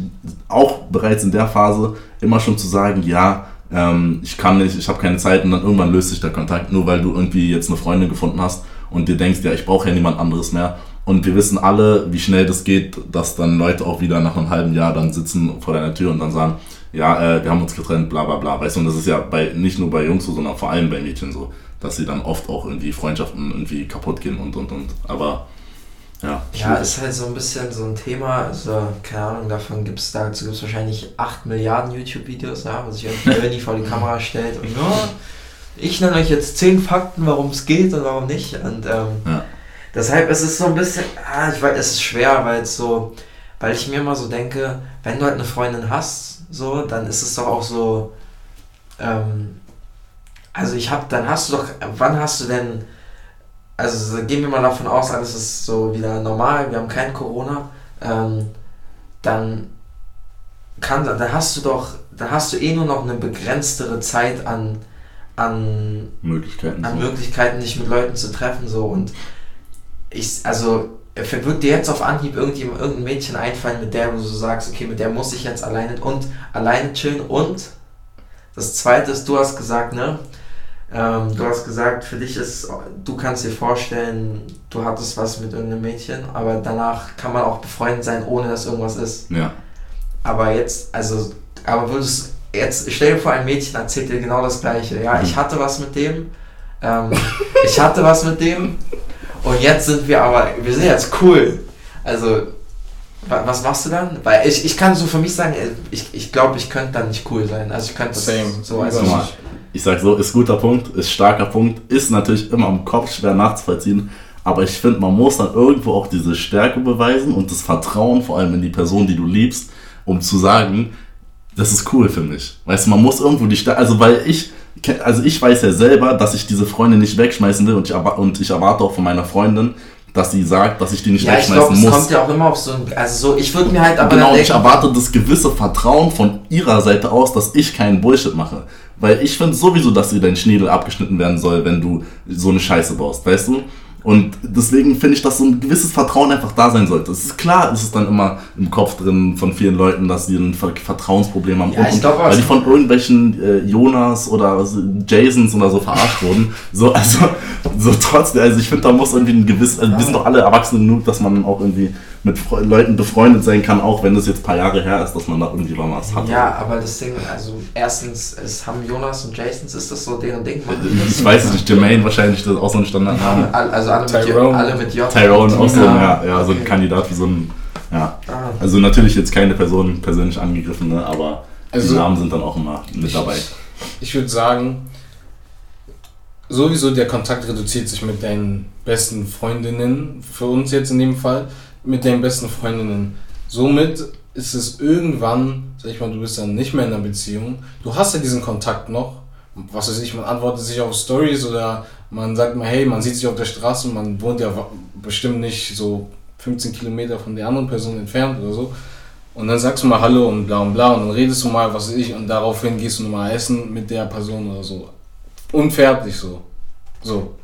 [SPEAKER 2] auch bereits in der Phase, immer schon zu sagen, ja, ähm, ich kann nicht, ich habe keine Zeit und dann irgendwann löst sich der Kontakt, nur weil du irgendwie jetzt eine Freundin gefunden hast und dir denkst, ja, ich brauche ja niemand anderes mehr. Und wir wissen alle, wie schnell das geht, dass dann Leute auch wieder nach einem halben Jahr dann sitzen vor deiner Tür und dann sagen, ja, äh, wir haben uns getrennt, bla bla bla. Weißt du, und das ist ja bei nicht nur bei Jungs so, sondern vor allem bei Mädchen so, dass sie dann oft auch irgendwie Freundschaften irgendwie kaputt gehen und und und. Aber ja.
[SPEAKER 1] Ja, ist halt so ein bisschen so ein Thema, also keine Ahnung, davon gibt es, dazu gibt es wahrscheinlich 8 Milliarden YouTube-Videos, ja, wo sich irgendwie vor die Kamera stellt und ja, ich nenne euch jetzt 10 Fakten, warum es geht und warum nicht. Und ähm, ja. deshalb ist es so ein bisschen, ah, ich weiß, es ist schwer, weil es so, weil ich mir immer so denke, wenn du halt eine Freundin hast, so, dann ist es doch auch so, ähm, also ich hab, dann hast du doch, wann hast du denn, also gehen wir mal davon aus, alles ist so wieder normal, wir haben kein Corona, ähm, dann kann, dann hast du doch, dann hast du eh nur noch eine begrenztere Zeit an an
[SPEAKER 2] Möglichkeiten,
[SPEAKER 1] an so. Möglichkeiten, dich mit Leuten zu treffen. So. Und ich, also, wird dir jetzt auf Anhieb irgendein Mädchen einfallen, mit der du so sagst, okay, mit der muss ich jetzt alleine und alleine chillen. Und das zweite ist, du hast gesagt, ne? Ähm, du hast gesagt, für dich ist, du kannst dir vorstellen, du hattest was mit irgendeinem Mädchen, aber danach kann man auch befreundet sein, ohne dass irgendwas ist.
[SPEAKER 2] Ja.
[SPEAKER 1] Aber jetzt, also, aber würdest jetzt stell dir vor, ein Mädchen erzählt dir genau das Gleiche. Ja, ich mhm. hatte was mit dem. Ähm, ich hatte was mit dem. Und jetzt sind wir aber, wir sind jetzt cool. Also, was machst du dann? Weil ich, ich kann so für mich sagen, ich, ich glaube, ich könnte dann nicht cool sein. Also ich könnte
[SPEAKER 2] Same. so also ich, ich sag so, ist guter Punkt, ist starker Punkt, ist natürlich immer im Kopf schwer nachzuvollziehen. Aber ich finde, man muss dann irgendwo auch diese Stärke beweisen und das Vertrauen, vor allem in die Person, die du liebst, um zu sagen, das ist cool für mich. Weißt du, man muss irgendwo die Stärke, also weil ich, also ich weiß ja selber, dass ich diese Freundin nicht wegschmeißen will und ich, und ich erwarte auch von meiner Freundin, dass sie sagt, dass ich die nicht ja, wegschmeißen ich glaub, muss. Ja,
[SPEAKER 1] kommt ja auch immer auf so ein, also so, ich würde mir halt aber
[SPEAKER 2] Genau, ich erwarte das gewisse Vertrauen von ihrer Seite aus, dass ich keinen Bullshit mache. Weil ich finde sowieso, dass dir dein Schniedel abgeschnitten werden soll, wenn du so eine Scheiße baust, weißt du? Und deswegen finde ich, dass so ein gewisses Vertrauen einfach da sein sollte. Es ist klar, es ist dann immer im Kopf drin von vielen Leuten, dass die ein Vertrauensproblem haben. Ja, und, glaub, weil die von irgendwelchen äh, Jonas oder Jasons oder so verarscht wurden. So, also, so trotzdem, also ich finde, da muss irgendwie ein gewisses, also wir sind doch alle Erwachsene genug, dass man auch irgendwie mit Fre Leuten befreundet sein kann, auch wenn das jetzt ein paar Jahre her ist, dass man da irgendwie mal was hat.
[SPEAKER 1] Ja, aber das Ding, also erstens, es haben Jonas und Jasons, ist das so deren Ding?
[SPEAKER 2] Ich weiß nicht, Jermaine wahrscheinlich das ist auch so ein Standardname.
[SPEAKER 1] Also alle Tyrone. mit, alle mit J.
[SPEAKER 2] Tyrone, auch so, ja, ja, so ein Kandidat für so ein, ja. Ah. Also natürlich jetzt keine Person persönlich angegriffen, ne, aber also, die Namen sind dann auch immer mit dabei.
[SPEAKER 3] Ich, ich würde sagen, sowieso der Kontakt reduziert sich mit deinen besten Freundinnen, für uns jetzt in dem Fall, mit deinen besten Freundinnen. Somit ist es irgendwann, sag ich mal, du bist dann nicht mehr in einer Beziehung. Du hast ja diesen Kontakt noch. Was weiß ich, man antwortet sich auf Stories oder man sagt mal, hey, man sieht sich auf der Straße, man wohnt ja bestimmt nicht so 15 Kilometer von der anderen Person entfernt oder so. Und dann sagst du mal Hallo und bla und bla und dann redest du mal, was weiß ich, und daraufhin gehst du nochmal essen mit der Person oder so. Unfertig so. So.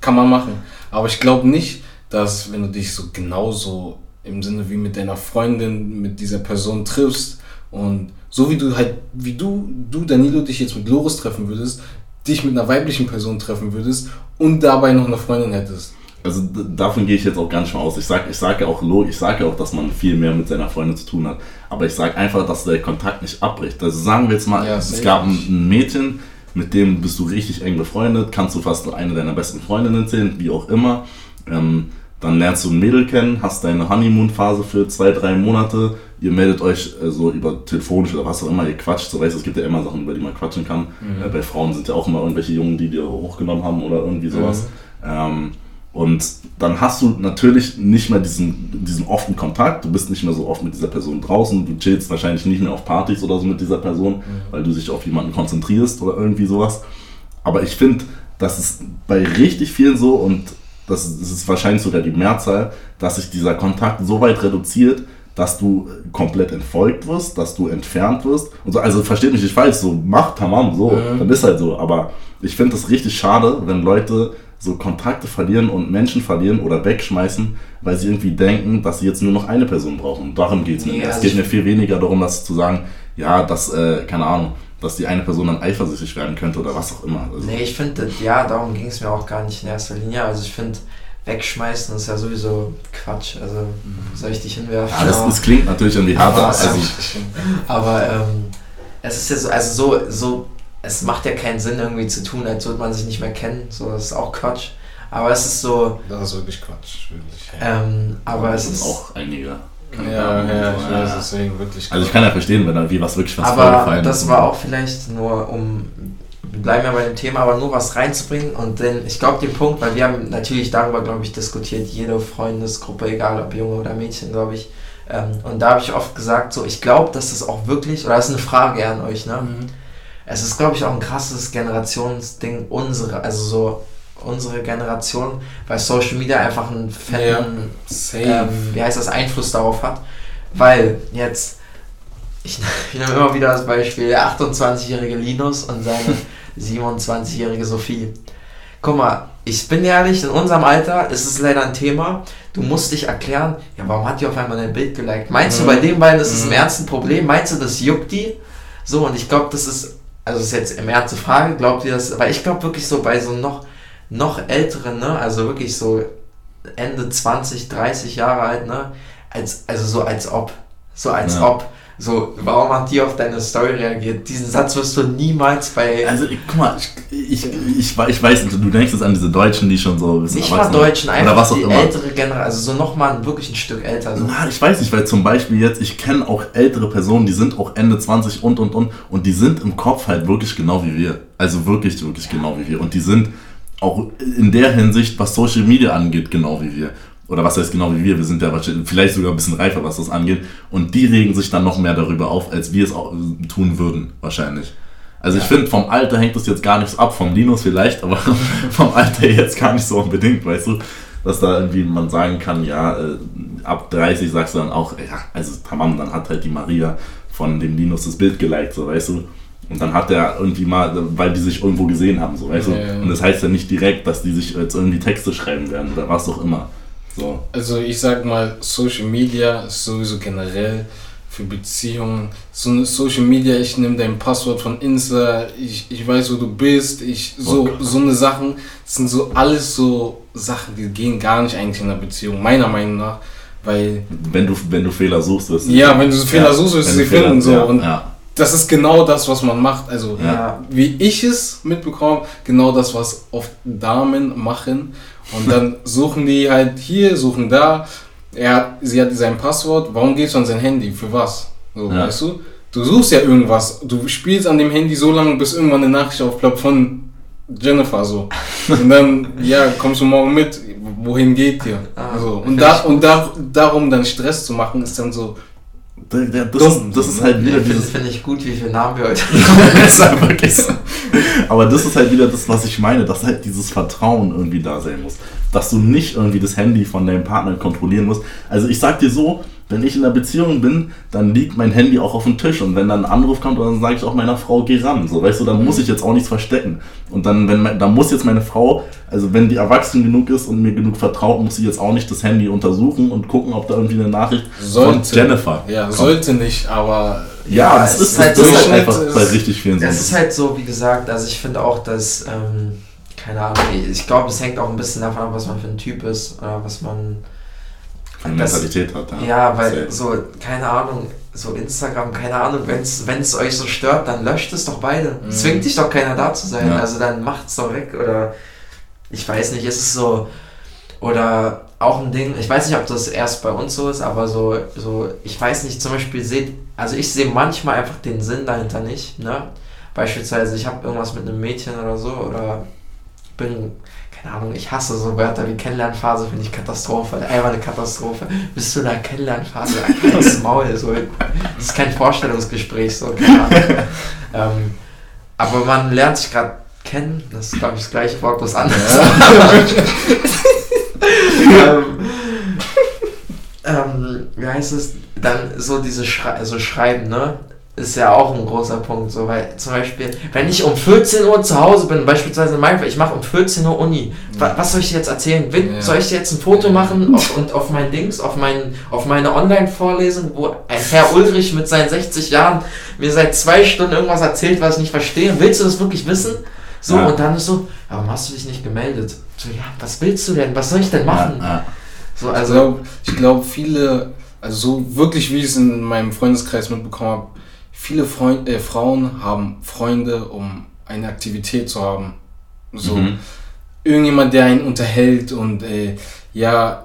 [SPEAKER 3] Kann man machen. Aber ich glaube nicht, dass wenn du dich so genauso im Sinne wie mit deiner Freundin, mit dieser Person triffst und so wie du halt, wie du, du Danilo dich jetzt mit Loris treffen würdest, dich mit einer weiblichen Person treffen würdest und dabei noch eine Freundin hättest.
[SPEAKER 2] Also davon gehe ich jetzt auch ganz schön aus. Ich sage ich sag ja auch, ich sage ja auch, dass man viel mehr mit seiner Freundin zu tun hat. Aber ich sage einfach, dass der Kontakt nicht abbricht. Also sagen wir jetzt mal, ja, es gab ein Mädchen, mit dem bist du richtig eng befreundet, kannst du fast eine deiner besten Freundinnen zählen, wie auch immer. Ähm, dann lernst du ein Mädel kennen, hast deine Honeymoon-Phase für zwei, drei Monate. Ihr meldet euch äh, so über telefonisch oder was auch immer, ihr quatscht. So weißt es gibt ja immer Sachen, über die man quatschen kann. Mhm. Äh, bei Frauen sind ja auch immer irgendwelche Jungen, die dir hochgenommen haben oder irgendwie sowas. Mhm. Ähm, und dann hast du natürlich nicht mehr diesen, diesen offenen Kontakt. Du bist nicht mehr so oft mit dieser Person draußen. Du chillst wahrscheinlich nicht mehr auf Partys oder so mit dieser Person, mhm. weil du dich auf jemanden konzentrierst oder irgendwie sowas. Aber ich finde, das ist bei richtig vielen so und das ist, das ist wahrscheinlich sogar die Mehrzahl, dass sich dieser Kontakt so weit reduziert, dass du komplett entfolgt wirst, dass du entfernt wirst. Und so, also versteht mich nicht falsch, so mach tamam, so, mhm. dann ist halt so. Aber ich finde es richtig schade, wenn Leute so Kontakte verlieren und Menschen verlieren oder wegschmeißen, weil sie irgendwie denken, dass sie jetzt nur noch eine Person brauchen. Darum geht es mir. Nee, es geht mir viel weniger darum, dass zu sagen, ja, dass, äh, keine Ahnung, dass die eine Person dann eifersüchtig werden könnte oder was auch immer.
[SPEAKER 1] Also nee, ich finde, ja, darum ging es mir auch gar nicht in erster Linie. Also ich finde, wegschmeißen ist ja sowieso Quatsch. Also soll ich dich hinwerfen?
[SPEAKER 2] Ja, das, das klingt natürlich irgendwie.
[SPEAKER 1] Aber, also, aber ähm, es ist ja so, also so, so, es macht ja keinen Sinn irgendwie zu tun, als würde man sich nicht mehr kennen. So, das ist auch Quatsch. Aber es ist so.
[SPEAKER 3] Das ist wirklich Quatsch, wirklich.
[SPEAKER 1] Ähm, aber es ist
[SPEAKER 2] auch einige.
[SPEAKER 3] Ja, ja, ich weiß, deswegen wirklich.
[SPEAKER 2] Also ich kann ja verstehen, wenn da wie was wirklich was
[SPEAKER 1] Aber das war auch vielleicht nur, um bleiben ja bei dem Thema, aber nur was reinzubringen und denn ich glaube den Punkt, weil wir haben natürlich darüber, glaube ich, diskutiert, jede Freundesgruppe, egal ob Junge oder Mädchen, glaube ich. Ähm, und da habe ich oft gesagt, so ich glaube, dass das auch wirklich, oder das ist eine Frage an euch, ne? Mhm. Es ist, glaube ich, auch ein krasses Generationsding, unsere, also so unsere Generation, weil Social Media einfach einen fetten, ja, ähm, wie heißt das, Einfluss darauf hat. Weil jetzt, ich, ich nehme immer wieder das Beispiel, der 28-jährige Linus und seine 27-jährige Sophie. Guck mal, ich bin ehrlich, in unserem Alter ist es leider ein Thema. Du musst dich erklären, ja, warum hat die auf einmal dein Bild geliked? Meinst mhm. du, bei den beiden ist es mhm. im Ernst ein Problem? Meinst du, das juckt die? So, und ich glaube, das ist, also das ist jetzt im Ernst eine Frage, glaubt ihr das? Weil ich glaube wirklich so bei so noch, noch älteren, ne, also wirklich so Ende 20, 30 Jahre alt, ne, als, also so als ob, so als ja. ob so, warum hat die auf deine Story reagiert? Diesen Satz wirst du niemals bei.
[SPEAKER 2] Also, guck mal, ich, ich, ich, ich weiß nicht, du denkst jetzt an diese Deutschen, die schon so.
[SPEAKER 1] Nicht mal Deutschen, einfach was die immer. ältere Generation, also so nochmal wirklich ein Stück älter. So.
[SPEAKER 2] Na, ich weiß nicht, weil zum Beispiel jetzt, ich kenne auch ältere Personen, die sind auch Ende 20 und und und und die sind im Kopf halt wirklich genau wie wir. Also wirklich, wirklich ja. genau wie wir. Und die sind auch in der Hinsicht, was Social Media angeht, genau wie wir oder was heißt genau wie wir, wir sind ja vielleicht sogar ein bisschen reifer, was das angeht. Und die regen sich dann noch mehr darüber auf, als wir es auch tun würden, wahrscheinlich. Also ja. ich finde, vom Alter hängt das jetzt gar nichts ab, vom Linus vielleicht, aber vom Alter jetzt gar nicht so unbedingt, weißt du? Dass da irgendwie man sagen kann, ja, äh, ab 30 sagst du dann auch, ja, also tamam, dann hat halt die Maria von dem Linus das Bild geliked, so weißt du? Und dann hat er irgendwie mal, weil die sich irgendwo gesehen haben, so weißt ja, du? Ja. Und das heißt ja nicht direkt, dass die sich jetzt irgendwie Texte schreiben werden oder was auch immer. So.
[SPEAKER 3] Also ich sag mal, Social Media ist sowieso generell für Beziehungen. So eine Social Media, ich nehme dein Passwort von Insta, ich, ich weiß, wo du bist, ich so, okay. so eine Sachen, das sind so alles so Sachen, die gehen gar nicht eigentlich in einer Beziehung, meiner Meinung nach. Weil
[SPEAKER 2] wenn du, wenn du Fehler suchst,
[SPEAKER 3] wirst du Ja, wenn du Fehler ja, suchst, wirst du sie finden. So. Ja, und ja. Das ist genau das, was man macht. Also ja. wie ich es mitbekomme, genau das, was oft Damen machen. Und dann suchen die halt hier, suchen da. Er, sie hat sein Passwort. Warum gehst du an sein Handy? Für was? So, ja. weißt du? Du suchst ja irgendwas. Du spielst an dem Handy so lange, bis irgendwann eine Nachricht aufploppt von Jennifer so. Und dann, ja, kommst du morgen mit. Wohin geht ihr? Ah, so. Und, da, und da, darum dann Stress zu machen, ist dann so,
[SPEAKER 2] das, das, das ist halt wieder
[SPEAKER 1] dieses. Finde ich gut, wie viele Namen wir heute
[SPEAKER 2] haben. Aber das ist halt wieder das, was ich meine, dass halt dieses Vertrauen irgendwie da sein muss. Dass du nicht irgendwie das Handy von deinem Partner kontrollieren musst. Also ich sag dir so, wenn ich in einer Beziehung bin, dann liegt mein Handy auch auf dem Tisch und wenn dann ein Anruf kommt, dann sage ich auch meiner Frau, geh ran. So, weißt du, dann muss ich jetzt auch nichts verstecken. Und dann, wenn dann muss jetzt meine Frau, also wenn die erwachsen genug ist und mir genug vertraut, muss sie jetzt auch nicht das Handy untersuchen und gucken, ob da irgendwie eine Nachricht
[SPEAKER 3] sollte, von Jennifer. Ja, kommt. sollte nicht, aber.
[SPEAKER 2] Ja, ja das, ist, halt, das ist halt einfach bei richtig vielen
[SPEAKER 1] Sachen. Es ist halt so, wie gesagt, also ich finde auch, dass, ähm, keine Ahnung, ich glaube, es hängt auch ein bisschen davon ab, was man für ein Typ ist oder was man
[SPEAKER 2] eine Mentalität hat.
[SPEAKER 1] Ja, ja weil so, keine Ahnung, so Instagram, keine Ahnung, wenn es euch so stört, dann löscht es doch beide. Mhm. Zwingt dich doch keiner da zu sein. Ja. Also dann macht's doch weg oder ich weiß nicht, es ist so oder auch ein Ding, ich weiß nicht, ob das erst bei uns so ist, aber so, so ich weiß nicht, zum Beispiel seht, also ich sehe manchmal einfach den Sinn dahinter nicht, ne? Beispielsweise, ich habe irgendwas mit einem Mädchen oder so oder bin keine Ahnung, ich hasse so Wörter wie Kennenlernphase, finde ich Katastrophe. Einfach eine Katastrophe. Bist du in einer Kennenlernphase? Das Maul, so. Das ist kein Vorstellungsgespräch, so, keine Ahnung. ähm, aber man lernt sich gerade kennen, das ist, glaube ich, das gleiche Wort, bloß anders. Ja. ähm, ähm, wie heißt es? Dann so diese Schrei so Schreiben, ne? Ist ja auch ein großer Punkt. So, weil zum Beispiel, wenn ich um 14 Uhr zu Hause bin, beispielsweise in meinem Fall, ich mache um 14 Uhr Uni, ja. was soll ich dir jetzt erzählen? Ja. Soll ich dir jetzt ein Foto machen auf, und auf mein Dings, auf, mein, auf meine Online-Vorlesung, wo ein Herr Ulrich mit seinen 60 Jahren mir seit zwei Stunden irgendwas erzählt, was ich nicht verstehe? Willst du das wirklich wissen? So, ja. und dann ist so, warum hast du dich nicht gemeldet? So, ja, was willst du denn? Was soll ich denn machen?
[SPEAKER 3] So, also, ich glaube, glaub, viele, also so wirklich, wie ich es in meinem Freundeskreis mitbekommen habe, viele Freund, äh, Frauen haben Freunde, um eine Aktivität zu haben. So mhm. irgendjemand, der einen unterhält und äh, ja,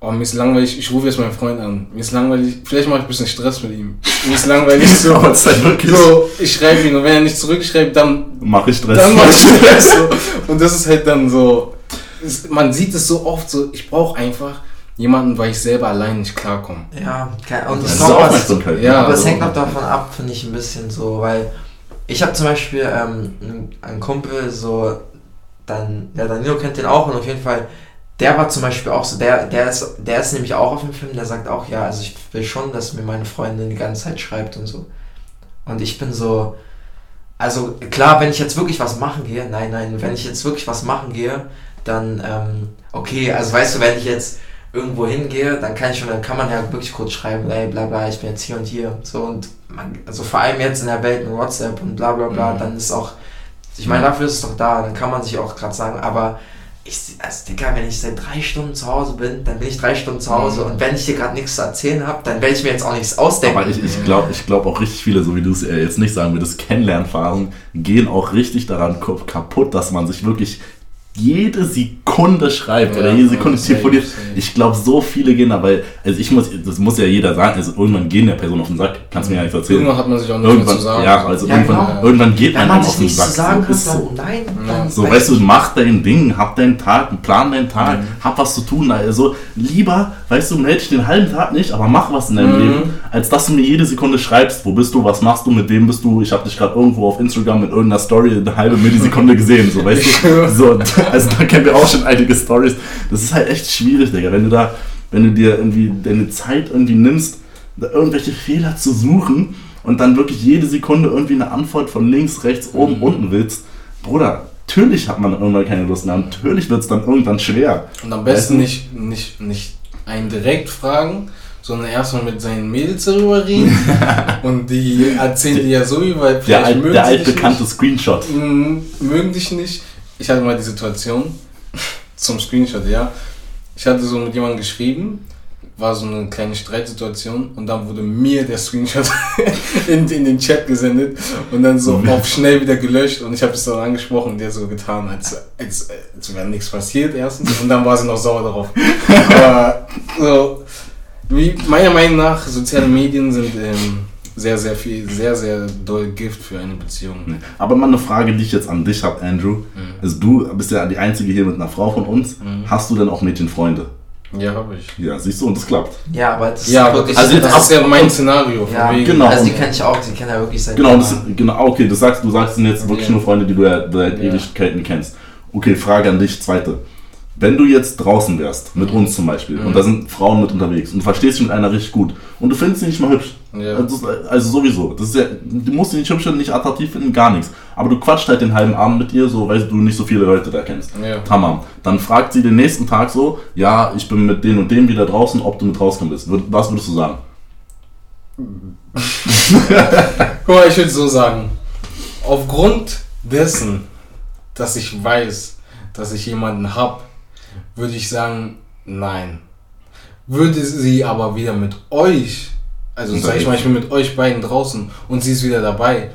[SPEAKER 3] oh, mir ist langweilig, ich rufe jetzt meinen Freund an. Mir ist langweilig, vielleicht mache ich ein bisschen Stress mit ihm. Mir ist langweilig so. so ich schreibe ihn und wenn er nicht zurückschreibt, dann
[SPEAKER 2] mache ich Stress.
[SPEAKER 3] Dann mache ich Stress. so. Und das ist halt dann so, man sieht es so oft so, ich brauche einfach jemanden, weil ich selber allein nicht klarkomme.
[SPEAKER 1] Ja, und das, das ist auch Aufmerksamkeit. Ja, aber es hängt auch davon ab, finde ich ein bisschen so, weil ich habe zum Beispiel ähm, einen Kumpel, so, dann, ja, Danilo kennt den auch und auf jeden Fall, der war zum Beispiel auch so, der, der ist, der ist nämlich auch auf dem Film, der sagt auch, ja, also ich will schon, dass mir meine Freundin die ganze Zeit schreibt und so. Und ich bin so, also klar, wenn ich jetzt wirklich was machen gehe, nein, nein, wenn ich jetzt wirklich was machen gehe, dann, ähm, okay, also weißt du, wenn ich jetzt irgendwo hingehe, dann kann ich schon, dann kann man ja wirklich kurz schreiben, ey, bla bla, ich bin jetzt hier und hier. So und man, also vor allem jetzt in der Welt mit WhatsApp und bla bla bla, mhm. dann ist auch, ich meine, dafür ist es doch da, dann kann man sich auch gerade sagen, aber ich, also Digga, wenn ich seit drei Stunden zu Hause bin, dann bin ich drei Stunden zu Hause mhm. und wenn ich dir gerade nichts zu erzählen habe, dann werde ich mir jetzt auch nichts ausdenken.
[SPEAKER 2] Aber ich, ich glaube ich glaub auch richtig viele, so wie du es jetzt nicht sagen würdest, Kennenlernphasen gehen auch richtig daran kaputt, dass man sich wirklich jede Sekunde schreibt ja, oder jede Sekunde telefoniert. Ich glaube, so viele gehen da, weil, also ich muss, das muss ja jeder sagen, also irgendwann gehen der Person auf den Sack, kannst du mir ja nicht erzählen. Irgendwann hat man sich auch nicht irgendwann, zu sagen. Ja, also ja, irgendwann, genau. irgendwann geht man, man auf den Sack. Sagen so, ist so. Nein, ja. so weißt du, mach dein Ding, hab deinen Tag, plan deinen Tag, mhm. hab was zu tun. Also lieber, weißt du, melde dich den halben Tag nicht, aber mach was in deinem mhm. Leben, als dass du mir jede Sekunde schreibst, wo bist du, was machst du, mit dem bist du, ich habe dich gerade irgendwo auf Instagram mit irgendeiner Story eine halbe Millisekunde gesehen, so weißt du. So, also da kennen wir auch schon einige Stories. Das ist halt echt schwierig, Digga. Wenn du da, wenn du dir irgendwie deine Zeit irgendwie nimmst, da irgendwelche Fehler zu suchen und dann wirklich jede Sekunde irgendwie eine Antwort von links, rechts, oben, mhm. unten willst, Bruder, natürlich hat man irgendwann keine Lust mehr. Natürlich wird es dann irgendwann schwer.
[SPEAKER 3] Und am besten nicht, nicht, nicht einen direkt fragen, sondern erstmal mit seinen Mädels darüber reden und die erzählen dir ja so über
[SPEAKER 2] der, alt, der altbekannte Screenshot.
[SPEAKER 3] Mhm, mögen dich nicht. Ich hatte mal die Situation, zum Screenshot, ja. Ich hatte so mit jemandem geschrieben, war so eine kleine Streitsituation und dann wurde mir der Screenshot in, in den Chat gesendet und dann so auf schnell wieder gelöscht und ich habe es dann angesprochen und der so getan, als, als, als wäre nichts passiert erstens und dann war sie noch sauer darauf. Aber so, wie, meiner Meinung nach, soziale Medien sind ähm, sehr, sehr viel, sehr, sehr doll Gift für eine Beziehung.
[SPEAKER 2] Aber mal eine Frage, die ich jetzt an dich habe, Andrew. Mhm. Also du bist ja die Einzige hier mit einer Frau von uns. Mhm. Hast du denn auch Mädchenfreunde?
[SPEAKER 3] Ja, habe ich.
[SPEAKER 2] Ja, siehst du, und das klappt.
[SPEAKER 1] Ja, aber das
[SPEAKER 3] ja, ist wirklich, also jetzt das ist ja mein Szenario.
[SPEAKER 1] Ja, genau. Also die kenne ich auch, die kennen ja wirklich seit
[SPEAKER 2] Genau, das, genau, okay, das sagst, du sagst sind jetzt okay. wirklich nur Freunde, die du ja seit ja. Ewigkeiten kennst. Okay, Frage an dich, zweite wenn du jetzt draußen wärst, mit uns zum Beispiel, mhm. und da sind Frauen mit unterwegs und du verstehst dich mit einer richtig gut und du findest sie nicht mal hübsch, ja. also, also, sowieso, das ist ja, du musst hübsch finden, nicht attraktiv finden, gar nichts, aber du quatscht halt den halben Abend mit ihr, so weil du nicht so viele Leute da kennst. Ja. Tamam. Dann fragt sie den nächsten Tag so, ja, ich bin mit denen und dem wieder draußen, ob du mit rauskommen willst. Was würdest du sagen?
[SPEAKER 3] Guck mal, ich würde so sagen, aufgrund dessen, dass ich weiß, dass ich jemanden habe, würde ich sagen, nein. Würde sie aber wieder mit euch Also sag ich mal, ich bin mit euch beiden draußen und sie ist wieder dabei.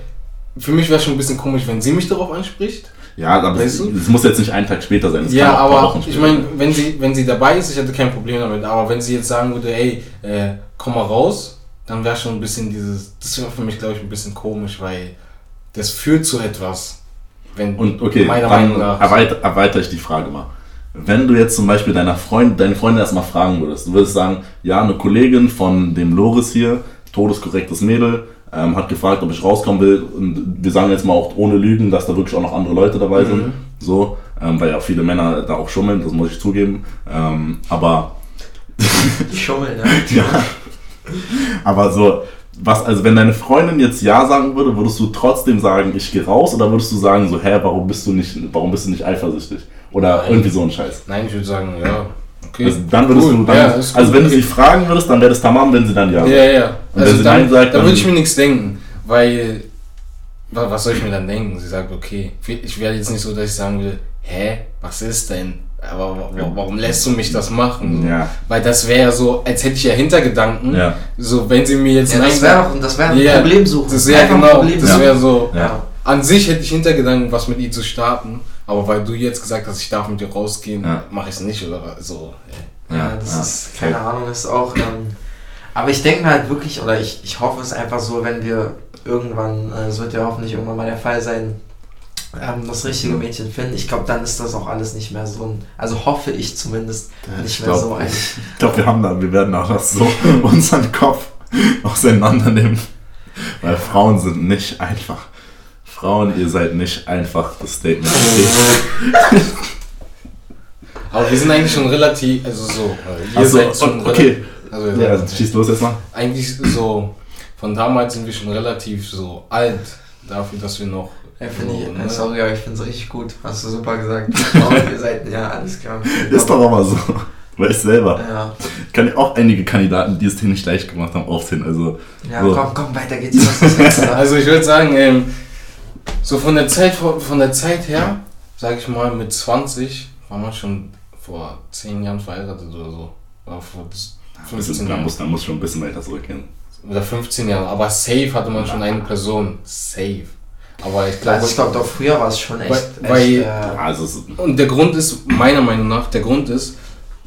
[SPEAKER 3] Für mich wäre schon ein bisschen komisch, wenn sie mich darauf anspricht.
[SPEAKER 2] Ja, aber es, es, muss jetzt nicht einen Tag später sein.
[SPEAKER 3] ja, aber ich meine, wenn sie, wenn sie dabei ist, ich hätte kein Problem damit. Aber wenn sie jetzt sagen würde, ey, äh, komm mal raus, dann wäre schon ein bisschen dieses, das wäre für mich, glaube ich, ein bisschen komisch, weil das führt zu etwas.
[SPEAKER 2] Wenn, Und okay, meiner dann Meinung nach. Erweiter, erweitere ich die Frage mal. Wenn du jetzt zum Beispiel deiner Freund, deine Freundin erstmal fragen würdest, du würdest sagen, ja, eine Kollegin von dem Loris hier, todeskorrektes Mädel, ähm, hat gefragt, ob ich rauskommen will. Und wir sagen jetzt mal auch ohne Lügen, dass da wirklich auch noch andere Leute dabei sind. Mhm. So, ähm, weil ja viele Männer da auch schummeln, das muss ich zugeben. Ähm, aber.
[SPEAKER 1] Die schummeln, ne?
[SPEAKER 2] ja. Aber so, was, also wenn deine Freundin jetzt Ja sagen würde, würdest du trotzdem sagen, ich gehe raus oder würdest du sagen so, hä, warum bist du nicht, warum bist du nicht eifersüchtig? Oder Nein. irgendwie so ein Scheiß.
[SPEAKER 3] Nein, ich würde sagen, ja.
[SPEAKER 2] Okay. Also dann würdest cool. du dann, ja, also wenn du sie fragen würdest, dann wäre das tamam, wenn sie dann ja.
[SPEAKER 3] Ja, ja. Und also wenn sie dann, Nein sagt, dann, dann würde ich mir nichts denken, weil was soll ich mir dann denken? Sie sagt, okay, ich werde jetzt nicht so, dass ich sagen würde, hä, was ist denn? Aber warum lässt du mich das machen?
[SPEAKER 2] Ja.
[SPEAKER 3] Weil das wäre so, als hätte ich ja Hintergedanken.
[SPEAKER 2] Ja.
[SPEAKER 3] So, wenn sie mir jetzt.
[SPEAKER 1] Ja, das wäre das wär ein ja, Problem suchen.
[SPEAKER 3] Das wäre genau, Problem das wäre so. Ja. An sich hätte ich Hintergedanken, was mit ihr zu starten. Aber weil du jetzt gesagt hast, ich darf mit dir rausgehen, ja. mache ich es nicht oder so.
[SPEAKER 1] Ja, das ist, keine Ahnung, ist auch. Ähm, aber ich denke halt wirklich, oder ich, ich hoffe es einfach so, wenn wir irgendwann, äh, es äh, wird ja hoffentlich irgendwann mal der Fall sein, ähm, das richtige Mädchen finden, ich glaube, dann ist das auch alles nicht mehr so ein, also hoffe ich zumindest, nicht ich mehr glaub, so ein.
[SPEAKER 2] Ich glaube, wir haben da, wir werden auch das so unseren Kopf auseinandernehmen. Weil Frauen sind nicht einfach. Frauen, ihr seid nicht einfach das Statement.
[SPEAKER 3] Aber wir sind eigentlich schon relativ, also so,
[SPEAKER 2] ihr also, seid schon okay. Also, ja, also schieß los erstmal.
[SPEAKER 3] Eigentlich so, von damals sind wir schon relativ so alt dafür, dass wir noch
[SPEAKER 1] ja, ich, ne? sorry, aber ich finde es richtig gut. Hast du super gesagt. Oh, ihr seid, ja, alles klar.
[SPEAKER 2] Ist doch aber so. Weiß selber. Ja. Ich kann ja auch einige Kandidaten, die es dir nicht leicht gemacht haben, aufzählen. Also,
[SPEAKER 1] ja,
[SPEAKER 2] so.
[SPEAKER 1] komm, komm, weiter geht's.
[SPEAKER 3] also ich würde sagen, ähm, so von der Zeit von der Zeit her, sag ich mal, mit 20 war man schon vor 10 Jahren verheiratet oder so. Oder vor
[SPEAKER 2] 15 Jahren. Muss, da muss schon ein bisschen weiter zurückgehen.
[SPEAKER 3] Oder 15 Jahre. Aber safe hatte man schon eine Person. Safe. Aber ich glaube.
[SPEAKER 1] Also ich glaube, doch früher war es schon echt.
[SPEAKER 3] Weil, echt, äh, also und der Grund ist, meiner Meinung nach, der Grund ist,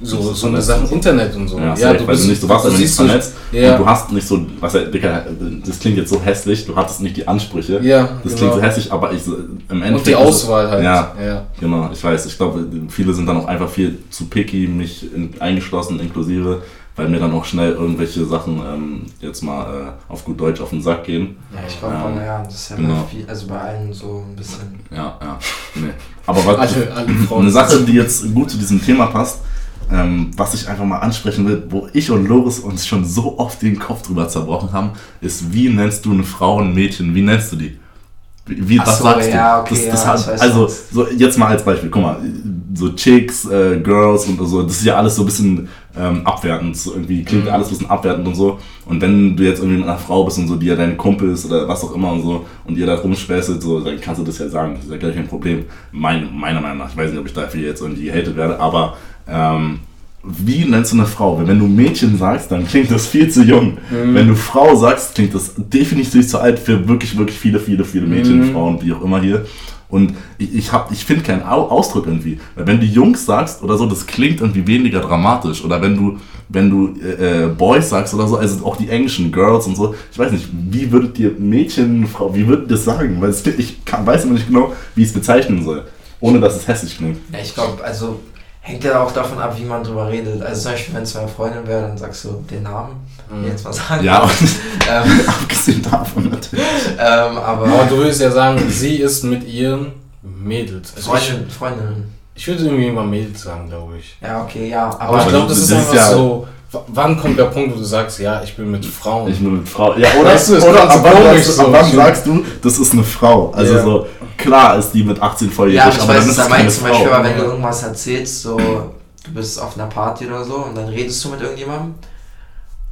[SPEAKER 3] so, so eine Sache Internet und so.
[SPEAKER 2] Ja, ja du bist nicht, du warst also nicht vernetzt ja. und du hast nicht so, was Dicker, das klingt jetzt so hässlich, du hattest nicht die Ansprüche.
[SPEAKER 3] Ja,
[SPEAKER 2] das genau. klingt so hässlich, aber ich, im
[SPEAKER 3] Endeffekt. Und die Auswahl halt.
[SPEAKER 2] Ja, ja, genau, ich weiß. Ich glaube, viele sind dann auch einfach viel zu picky, mich in, eingeschlossen, inklusive weil mir dann auch schnell irgendwelche Sachen ähm, jetzt mal äh, auf gut Deutsch auf den Sack gehen.
[SPEAKER 1] Ja, ich glaube, ähm, ja, das ist ja genau. viel, also bei allen so ein bisschen.
[SPEAKER 2] Ja, ja. Nee. Aber was, alle, alle eine Sache, die jetzt gut zu diesem Thema passt, ähm, was ich einfach mal ansprechen will, wo ich und Loris uns schon so oft den Kopf drüber zerbrochen haben, ist, wie nennst du eine Frau, ein Mädchen, wie nennst du die? Wie, was so, sagst ja, du? Okay, das, das ja, hat, also, so jetzt mal als Beispiel, guck mal, so Chicks, äh, Girls und so, das ist ja alles so ein bisschen ähm, abwertend, so irgendwie klingt mhm. alles ein bisschen abwertend und so. Und wenn du jetzt irgendwie mit einer Frau bist und so, die ja deine Kumpel ist oder was auch immer und so, und ihr da rumspäßelt, so, dann kannst du das ja sagen, das ist ja gar kein Problem. Mein, meiner Meinung nach, ich weiß nicht, ob ich dafür jetzt irgendwie gehatet werde, aber ähm, wie nennst du eine Frau? Wenn du Mädchen sagst, dann klingt das viel zu jung. Mhm. Wenn du Frau sagst, klingt das definitiv zu alt für wirklich, wirklich viele, viele, viele Mädchen, mhm. Frauen, wie auch immer hier. Und ich, ich, ich finde keinen Ausdruck irgendwie. Weil wenn du Jungs sagst oder so, das klingt irgendwie weniger dramatisch. Oder wenn du, wenn du äh, äh, Boys sagst oder so, also auch die englischen Girls und so, ich weiß nicht, wie würdet ihr Mädchen, Frau, wie würdet ihr das sagen? Weil es, ich kann, weiß immer nicht genau, wie ich es bezeichnen soll. Ohne dass es hässlich klingt.
[SPEAKER 1] Ja, ich glaube, also hängt ja auch davon ab, wie man drüber redet. Also zum Beispiel, wenn es meine Freundin wäre, dann sagst du den Namen, mhm. jetzt mal sagen.
[SPEAKER 2] Ja, ähm, abgesehen davon natürlich.
[SPEAKER 3] Ähm, aber, aber du würdest ja sagen, sie ist mit ihren Mädels.
[SPEAKER 1] Also Freundin, ich, Freundin.
[SPEAKER 3] Ich würde irgendwie immer Mädels sagen, glaube ich.
[SPEAKER 1] Ja, okay, ja.
[SPEAKER 3] Aber, aber ich glaube, das, das, ist einfach ja so wann kommt der Punkt, wo du sagst, ja, ich bin mit Frauen?
[SPEAKER 2] Ich bin mit Frauen. Ja, oder, weißt du, oder ab, wann, so ab wann sagst du, das ist eine Frau? Also yeah. so, klar ist die mit 18 volljährig,
[SPEAKER 1] ja, ich aber weiß, dann ist es keine zum Frau. Beispiel, wenn du irgendwas erzählst, so, du bist auf einer Party oder so und dann redest du mit irgendjemandem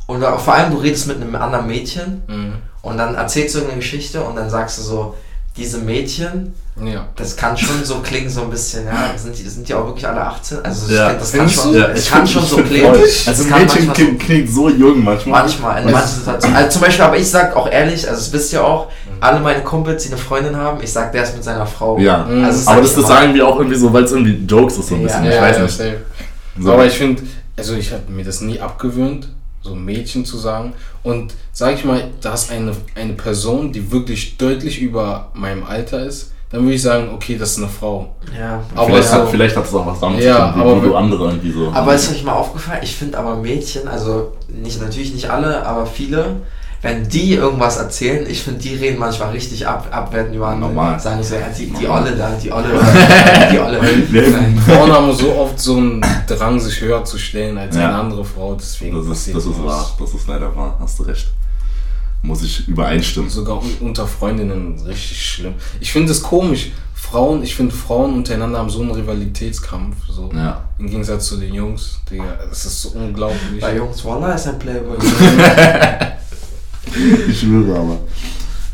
[SPEAKER 1] und vor allem du redest mit einem anderen Mädchen mhm. und dann erzählst du irgendeine Geschichte und dann sagst du so, diese Mädchen,
[SPEAKER 3] Ja.
[SPEAKER 1] das kann schon so klingen, so ein bisschen, ja, sind die, sind die auch wirklich alle 18? Also
[SPEAKER 2] Ja.
[SPEAKER 1] das kann
[SPEAKER 3] Findest
[SPEAKER 1] schon?
[SPEAKER 2] Ja,
[SPEAKER 1] es
[SPEAKER 2] ich
[SPEAKER 1] kann
[SPEAKER 2] find-
[SPEAKER 1] schon
[SPEAKER 2] ich
[SPEAKER 1] so klingen.
[SPEAKER 2] Also Mädchen
[SPEAKER 1] manchmal so-
[SPEAKER 2] klingt, klingt so jung manchmal.
[SPEAKER 1] Manchmal, in manchen Situationen. Also zum Beispiel, aber ich sag auch ehrlich, also das wisst ihr auch, alle meine Kumpels, die eine Freundin haben, ich sag, der ist mit seiner Frau.
[SPEAKER 2] Ja,
[SPEAKER 3] Mhm.
[SPEAKER 1] Also
[SPEAKER 2] aber
[SPEAKER 1] sag
[SPEAKER 2] das, das sagen wir auch irgendwie so, weil es irgendwie Jokes ist so ein
[SPEAKER 1] Ja.
[SPEAKER 2] bisschen.
[SPEAKER 3] Ja,
[SPEAKER 2] ich weiß
[SPEAKER 3] ja,
[SPEAKER 2] nicht.
[SPEAKER 3] safe.
[SPEAKER 2] So.
[SPEAKER 3] Aber ich finde, also ich habe mir das nie abgewöhnt, so Mädchen zu sagen. Und sage ich mal, da ist eine, eine Person, die wirklich deutlich über meinem Alter ist, dann würde ich sagen, okay, das ist eine Frau.
[SPEAKER 1] Ja.
[SPEAKER 3] Aber
[SPEAKER 2] vielleicht,
[SPEAKER 3] so-
[SPEAKER 2] hat, vielleicht hat es auch was damit
[SPEAKER 3] Ja,
[SPEAKER 2] zu tun, wie,
[SPEAKER 3] aber
[SPEAKER 2] du andere irgendwie so.
[SPEAKER 1] Aber ist euch mal aufgefallen, ich finde aber Mädchen, also nicht natürlich nicht alle, aber viele, wenn die irgendwas erzählen, ich finde, die reden manchmal richtig ab, abwerten über andere.
[SPEAKER 2] Normal.
[SPEAKER 1] Sagen so, ja, die, die. Olle da, die Olle, die Olle.
[SPEAKER 3] Frauen haben so oft so einen Drang, sich höher zu stellen als
[SPEAKER 2] Ja.
[SPEAKER 3] eine andere Frau. Deswegen
[SPEAKER 2] das ist,
[SPEAKER 3] passiert
[SPEAKER 2] das ist wahr, das ist leider wahr, hast du recht. Muss ich übereinstimmen.
[SPEAKER 3] Sogar un- unter Freundinnen richtig schlimm. Ich finde es komisch. Frauen, ich finde Frauen untereinander haben so einen Rivalitätskampf. So.
[SPEAKER 2] Ja.
[SPEAKER 3] Im Gegensatz zu den Jungs. Digga, das ist so unglaublich.
[SPEAKER 1] Bei Jungs, Walla ist ein Playboy.
[SPEAKER 2] Ich schwöre aber.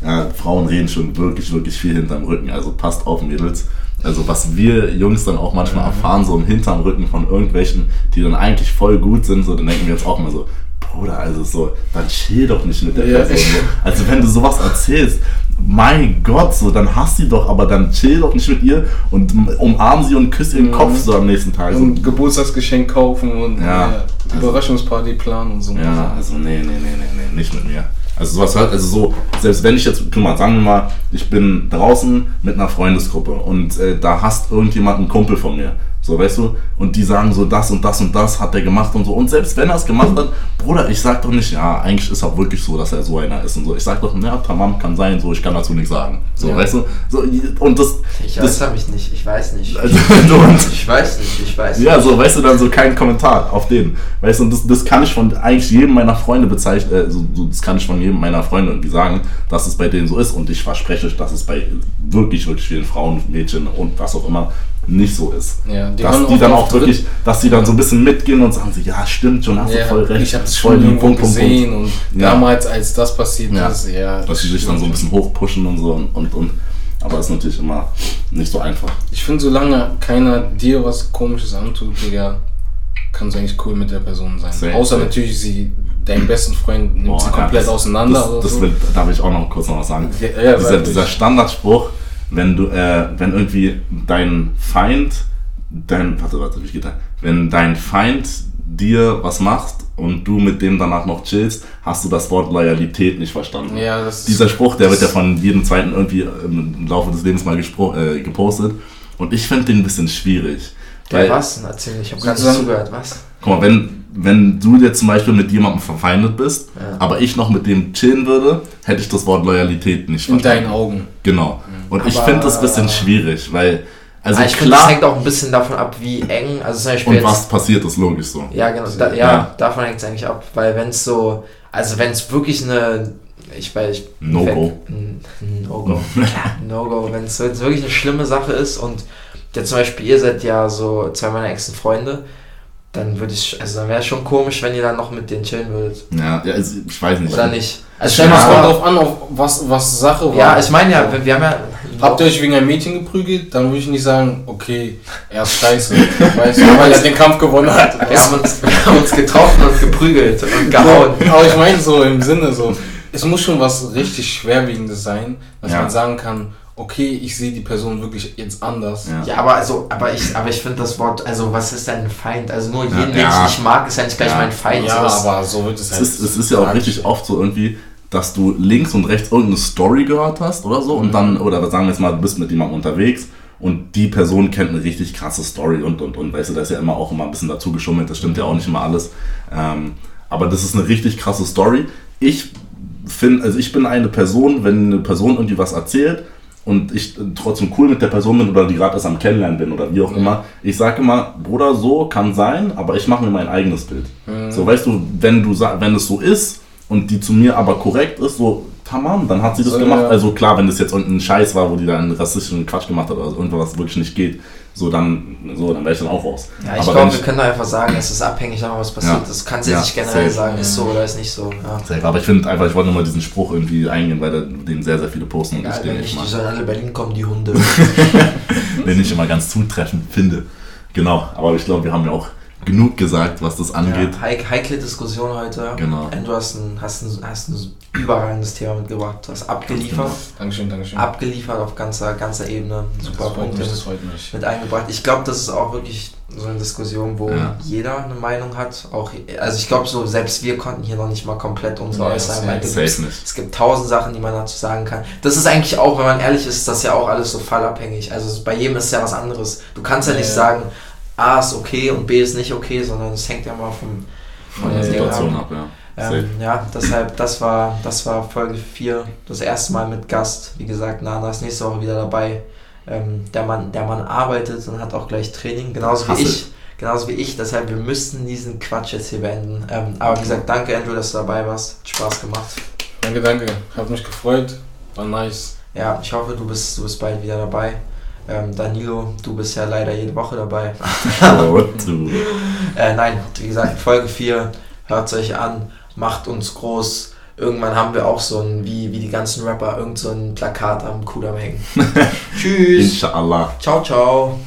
[SPEAKER 2] Ja, Frauen reden schon wirklich, wirklich viel hinterm Rücken. Also passt auf, Mädels. Also was wir Jungs dann auch manchmal erfahren, so im hinterm Rücken von irgendwelchen, die dann eigentlich voll gut sind, so dann denken wir jetzt auch mal so, Bruder, also so, dann chill doch nicht mit der
[SPEAKER 3] Ja.
[SPEAKER 2] Person. So. Also wenn du sowas erzählst, mein Gott, so, dann hasst sie doch, aber dann chill doch nicht mit ihr und umarm sie und küss ihren
[SPEAKER 3] Mhm.
[SPEAKER 2] Kopf so am nächsten Tag. So.
[SPEAKER 3] und Geburtstagsgeschenk kaufen und
[SPEAKER 2] Ja.
[SPEAKER 3] ja, Überraschungsparty planen und so.
[SPEAKER 2] Ja, also nee, nee, nee, nee, nee, nicht mit mir. Also sowas hört, also so, selbst wenn ich jetzt, guck mal, sagen wir mal, ich bin draußen mit einer Freundesgruppe und äh, da hasst irgendjemand einen Kumpel von mir. So, weißt du? Und die sagen so, das und das und das hat er gemacht und so. Und selbst wenn er es gemacht hat, Bruder, ich sag doch nicht, ja, eigentlich ist er wirklich so, dass er so einer ist und so. Ich sag doch, ja, tamam, kann sein, so, ich kann dazu nichts sagen. So,
[SPEAKER 3] Ja.
[SPEAKER 2] weißt du? So, und das,
[SPEAKER 1] Ich
[SPEAKER 2] das
[SPEAKER 1] äußere mich nicht, ich weiß nicht.
[SPEAKER 2] also,
[SPEAKER 1] Ich weiß nicht, ich weiß nicht.
[SPEAKER 2] ja, so, weißt du, dann so kein Kommentar auf den. Weißt du, und das, das kann ich von eigentlich jedem meiner Freunde bezeichnen, äh, so, so, das kann ich von jedem meiner Freunde irgendwie sagen, dass es bei denen so ist. Und ich verspreche euch, dass es bei wirklich, wirklich vielen Frauen, Mädchen und was auch immer nicht so ist.
[SPEAKER 3] Ja, die
[SPEAKER 2] dass die dann auch wirklich, dass die dann so ein bisschen mitgehen und sagen so, ja, stimmt schon, hast du
[SPEAKER 3] Ja,
[SPEAKER 2] voll recht.
[SPEAKER 3] ich habe es schon
[SPEAKER 2] die Punkt, Punkt,
[SPEAKER 3] gesehen
[SPEAKER 2] Punkt.
[SPEAKER 3] und
[SPEAKER 2] Ja.
[SPEAKER 3] damals, als das passiert
[SPEAKER 2] Ja.
[SPEAKER 3] ist, ja.
[SPEAKER 2] Dass sie sich dann so ein bisschen hochpushen und so und, und, und. Aber ist natürlich immer nicht so einfach.
[SPEAKER 3] Ich finde, solange keiner dir was komisches antut, Digga, kannst du eigentlich cool mit der Person sein.
[SPEAKER 2] Safe,
[SPEAKER 3] Außer
[SPEAKER 2] safe.
[SPEAKER 3] natürlich, sie, dein besten Freund nimmt
[SPEAKER 2] Boah,
[SPEAKER 3] sie
[SPEAKER 2] ja,
[SPEAKER 3] komplett
[SPEAKER 2] das-
[SPEAKER 3] auseinander
[SPEAKER 2] Das, das
[SPEAKER 3] so.
[SPEAKER 2] will, da will ich auch noch kurz noch was sagen.
[SPEAKER 3] Ja, ja,
[SPEAKER 2] dieser, dieser. Standardspruch, wenn du, äh, wenn irgendwie dein Feind, dein, warte, warte, wie geht der? Wenn dein Feind dir was macht und du mit dem danach noch chillst, hast du das Wort Loyalität nicht verstanden.
[SPEAKER 3] ja, das
[SPEAKER 2] Dieser Spruch, der wird ja
[SPEAKER 3] das-
[SPEAKER 2] von jedem zweiten irgendwie im Laufe des Lebens mal äh, gepostet. Und ich finde den ein bisschen schwierig.
[SPEAKER 1] Der was? Erzähl, ich habe
[SPEAKER 3] Sozusagen-
[SPEAKER 1] zugehört, was?
[SPEAKER 2] Guck mal, wenn, wenn du jetzt zum Beispiel mit jemandem verfeindet bist,
[SPEAKER 1] Ja.
[SPEAKER 2] aber ich noch mit dem chillen würde, hätte ich das Wort Loyalität nicht
[SPEAKER 3] in
[SPEAKER 2] verstanden.
[SPEAKER 3] deinen Augen.
[SPEAKER 2] Genau. Und ich
[SPEAKER 1] Aber-
[SPEAKER 2] finde das ein bisschen schwierig, weil, also
[SPEAKER 1] Ah, ich finde, das
[SPEAKER 2] klar,
[SPEAKER 1] hängt auch ein bisschen davon ab, wie eng, also zum Beispiel
[SPEAKER 2] und
[SPEAKER 1] jetzt,
[SPEAKER 2] was passiert, ist logisch so.
[SPEAKER 1] Ja, genau, da, ja,
[SPEAKER 2] Ja.
[SPEAKER 1] davon hängt es eigentlich ab, weil wenn es so, also wenn es wirklich eine, ich weiß, ich
[SPEAKER 2] No-Go.
[SPEAKER 1] No-Go. No-Go, wenn es wirklich eine schlimme Sache ist und ja zum Beispiel ihr seid ja so zwei meiner engsten Freunde, dann würde ich, also dann wäre es schon komisch, wenn ihr dann noch mit denen chillen würdet.
[SPEAKER 2] Ja, ja also ich weiß nicht.
[SPEAKER 1] Oder nicht?
[SPEAKER 3] Also stell mal drauf an, auf was, was Sache war.
[SPEAKER 1] Ja, ich meine ja, wir, wir haben ja.
[SPEAKER 3] Habt ihr euch wegen einem Mädchen geprügelt, dann würde ich nicht sagen, okay, er ist scheiße. weißt du, weil er den Kampf gewonnen hat.
[SPEAKER 1] wir, haben uns, wir haben uns getroffen und geprügelt und gehauen.
[SPEAKER 3] Aber ich meine so im Sinne so, es muss schon was richtig Schwerwiegendes sein, dass
[SPEAKER 2] Ja.
[SPEAKER 3] man sagen kann, okay, ich sehe die Person wirklich jetzt anders.
[SPEAKER 2] Ja.
[SPEAKER 1] Ja, aber also, aber ich, aber ich finde das Wort, also was ist denn ein Feind? Also nur jeden,
[SPEAKER 2] Ja,
[SPEAKER 1] den
[SPEAKER 2] ja.
[SPEAKER 1] ich nicht mag, ist ja nicht gleich
[SPEAKER 2] Ja.
[SPEAKER 1] mein Feind.
[SPEAKER 3] Ja,
[SPEAKER 1] so,
[SPEAKER 3] aber so wird es
[SPEAKER 2] Es
[SPEAKER 3] halt.
[SPEAKER 2] ist, es ist ja auch richtig oft so irgendwie, dass du links und rechts irgendeine Story gehört hast oder so und
[SPEAKER 3] Mhm.
[SPEAKER 2] dann, oder sagen wir jetzt mal, du bist mit jemandem unterwegs und die Person kennt eine richtig krasse Story und, und, und, weißt du, da ist ja immer auch immer ein bisschen dazu geschummelt, das stimmt ja auch nicht immer alles. Ähm, aber das ist eine richtig krasse Story. Ich finde, also ich bin eine Person, wenn eine Person irgendwie was erzählt und ich trotzdem cool mit der Person bin oder die gerade erst am Kennenlernen bin oder wie auch immer, ich sage immer, Bruder, so kann sein, aber ich mache mir mein eigenes Bild.
[SPEAKER 3] Mhm.
[SPEAKER 2] So, weißt du, wenn du wenn es so ist und die zu mir aber korrekt ist, so tamam, dann hat sie das so, gemacht. Ja. Also klar, wenn das jetzt irgendein Scheiß war, wo die dann rassistischen Quatsch gemacht hat oder irgendwas, was wirklich nicht geht, so dann, so, dann wäre ich dann auch raus.
[SPEAKER 1] Ja, ich glaube, wir können da einfach sagen, es ist abhängig davon, was passiert. Ja. Das kann sie ja, nicht generell safe. sagen, ist so oder ist nicht so.
[SPEAKER 2] Ja. Aber ich finde einfach, ich wollte nur mal diesen Spruch irgendwie eingehen, weil den sehr, sehr viele posten und
[SPEAKER 1] ich den nicht mal. Die sollen alle Berlin kommen, die Hunde.
[SPEAKER 2] den ich immer ganz zutreffend finde. Genau, aber ich glaube, wir haben ja auch genug gesagt, was das angeht.
[SPEAKER 1] Ja, heikle Diskussion heute.
[SPEAKER 2] Genau.
[SPEAKER 1] Und du hast ein, hast ein, hast ein überragendes Thema mitgebracht. Du hast abgeliefert.
[SPEAKER 3] Dankeschön, Dankeschön.
[SPEAKER 1] Abgeliefert auf ganzer, ganzer Ebene. Super
[SPEAKER 3] das Punkte mich, mich.
[SPEAKER 1] mit eingebracht. Ich glaube, das ist auch wirklich so eine Diskussion, wo ja. jeder eine Meinung hat. Auch, also ich glaube, so selbst wir konnten hier noch nicht mal komplett unsere ja, äußern. Weil es, es gibt tausend Sachen, die man dazu sagen kann. Das ist eigentlich auch, wenn man ehrlich ist, das ja auch alles so fallabhängig. Also bei jedem ist ja was anderes. Du kannst ja, ja nicht sagen, A ist okay und B ist nicht okay, sondern es hängt ja mal vom,
[SPEAKER 2] von der Situation ab. ja.
[SPEAKER 1] Ähm, ja, deshalb, das war, das war Folge 4, das erste Mal mit Gast. Wie gesagt, Nana ist nächste Woche wieder dabei. Ähm, der, Mann, der Mann arbeitet und hat auch gleich Training, genauso wie ich. Genauso wie ich, deshalb wir müssten diesen Quatsch jetzt hier beenden. Ähm, aber wie gesagt, danke Andrew, dass du dabei warst. Hat Spaß gemacht.
[SPEAKER 3] Danke, danke. Hat mich gefreut. War nice.
[SPEAKER 1] Ja, ich hoffe, du bist, du bist bald wieder dabei. Ähm, Danilo, du bist ja leider jede Woche dabei. oh, du. Äh, nein, wie gesagt, Folge 4, hört es euch an, macht uns groß. Irgendwann haben wir auch so ein, wie, wie die ganzen Rapper, irgend so ein Plakat am Kudamm hängen. Tschüss.
[SPEAKER 2] Inshallah.
[SPEAKER 1] Ciao, ciao.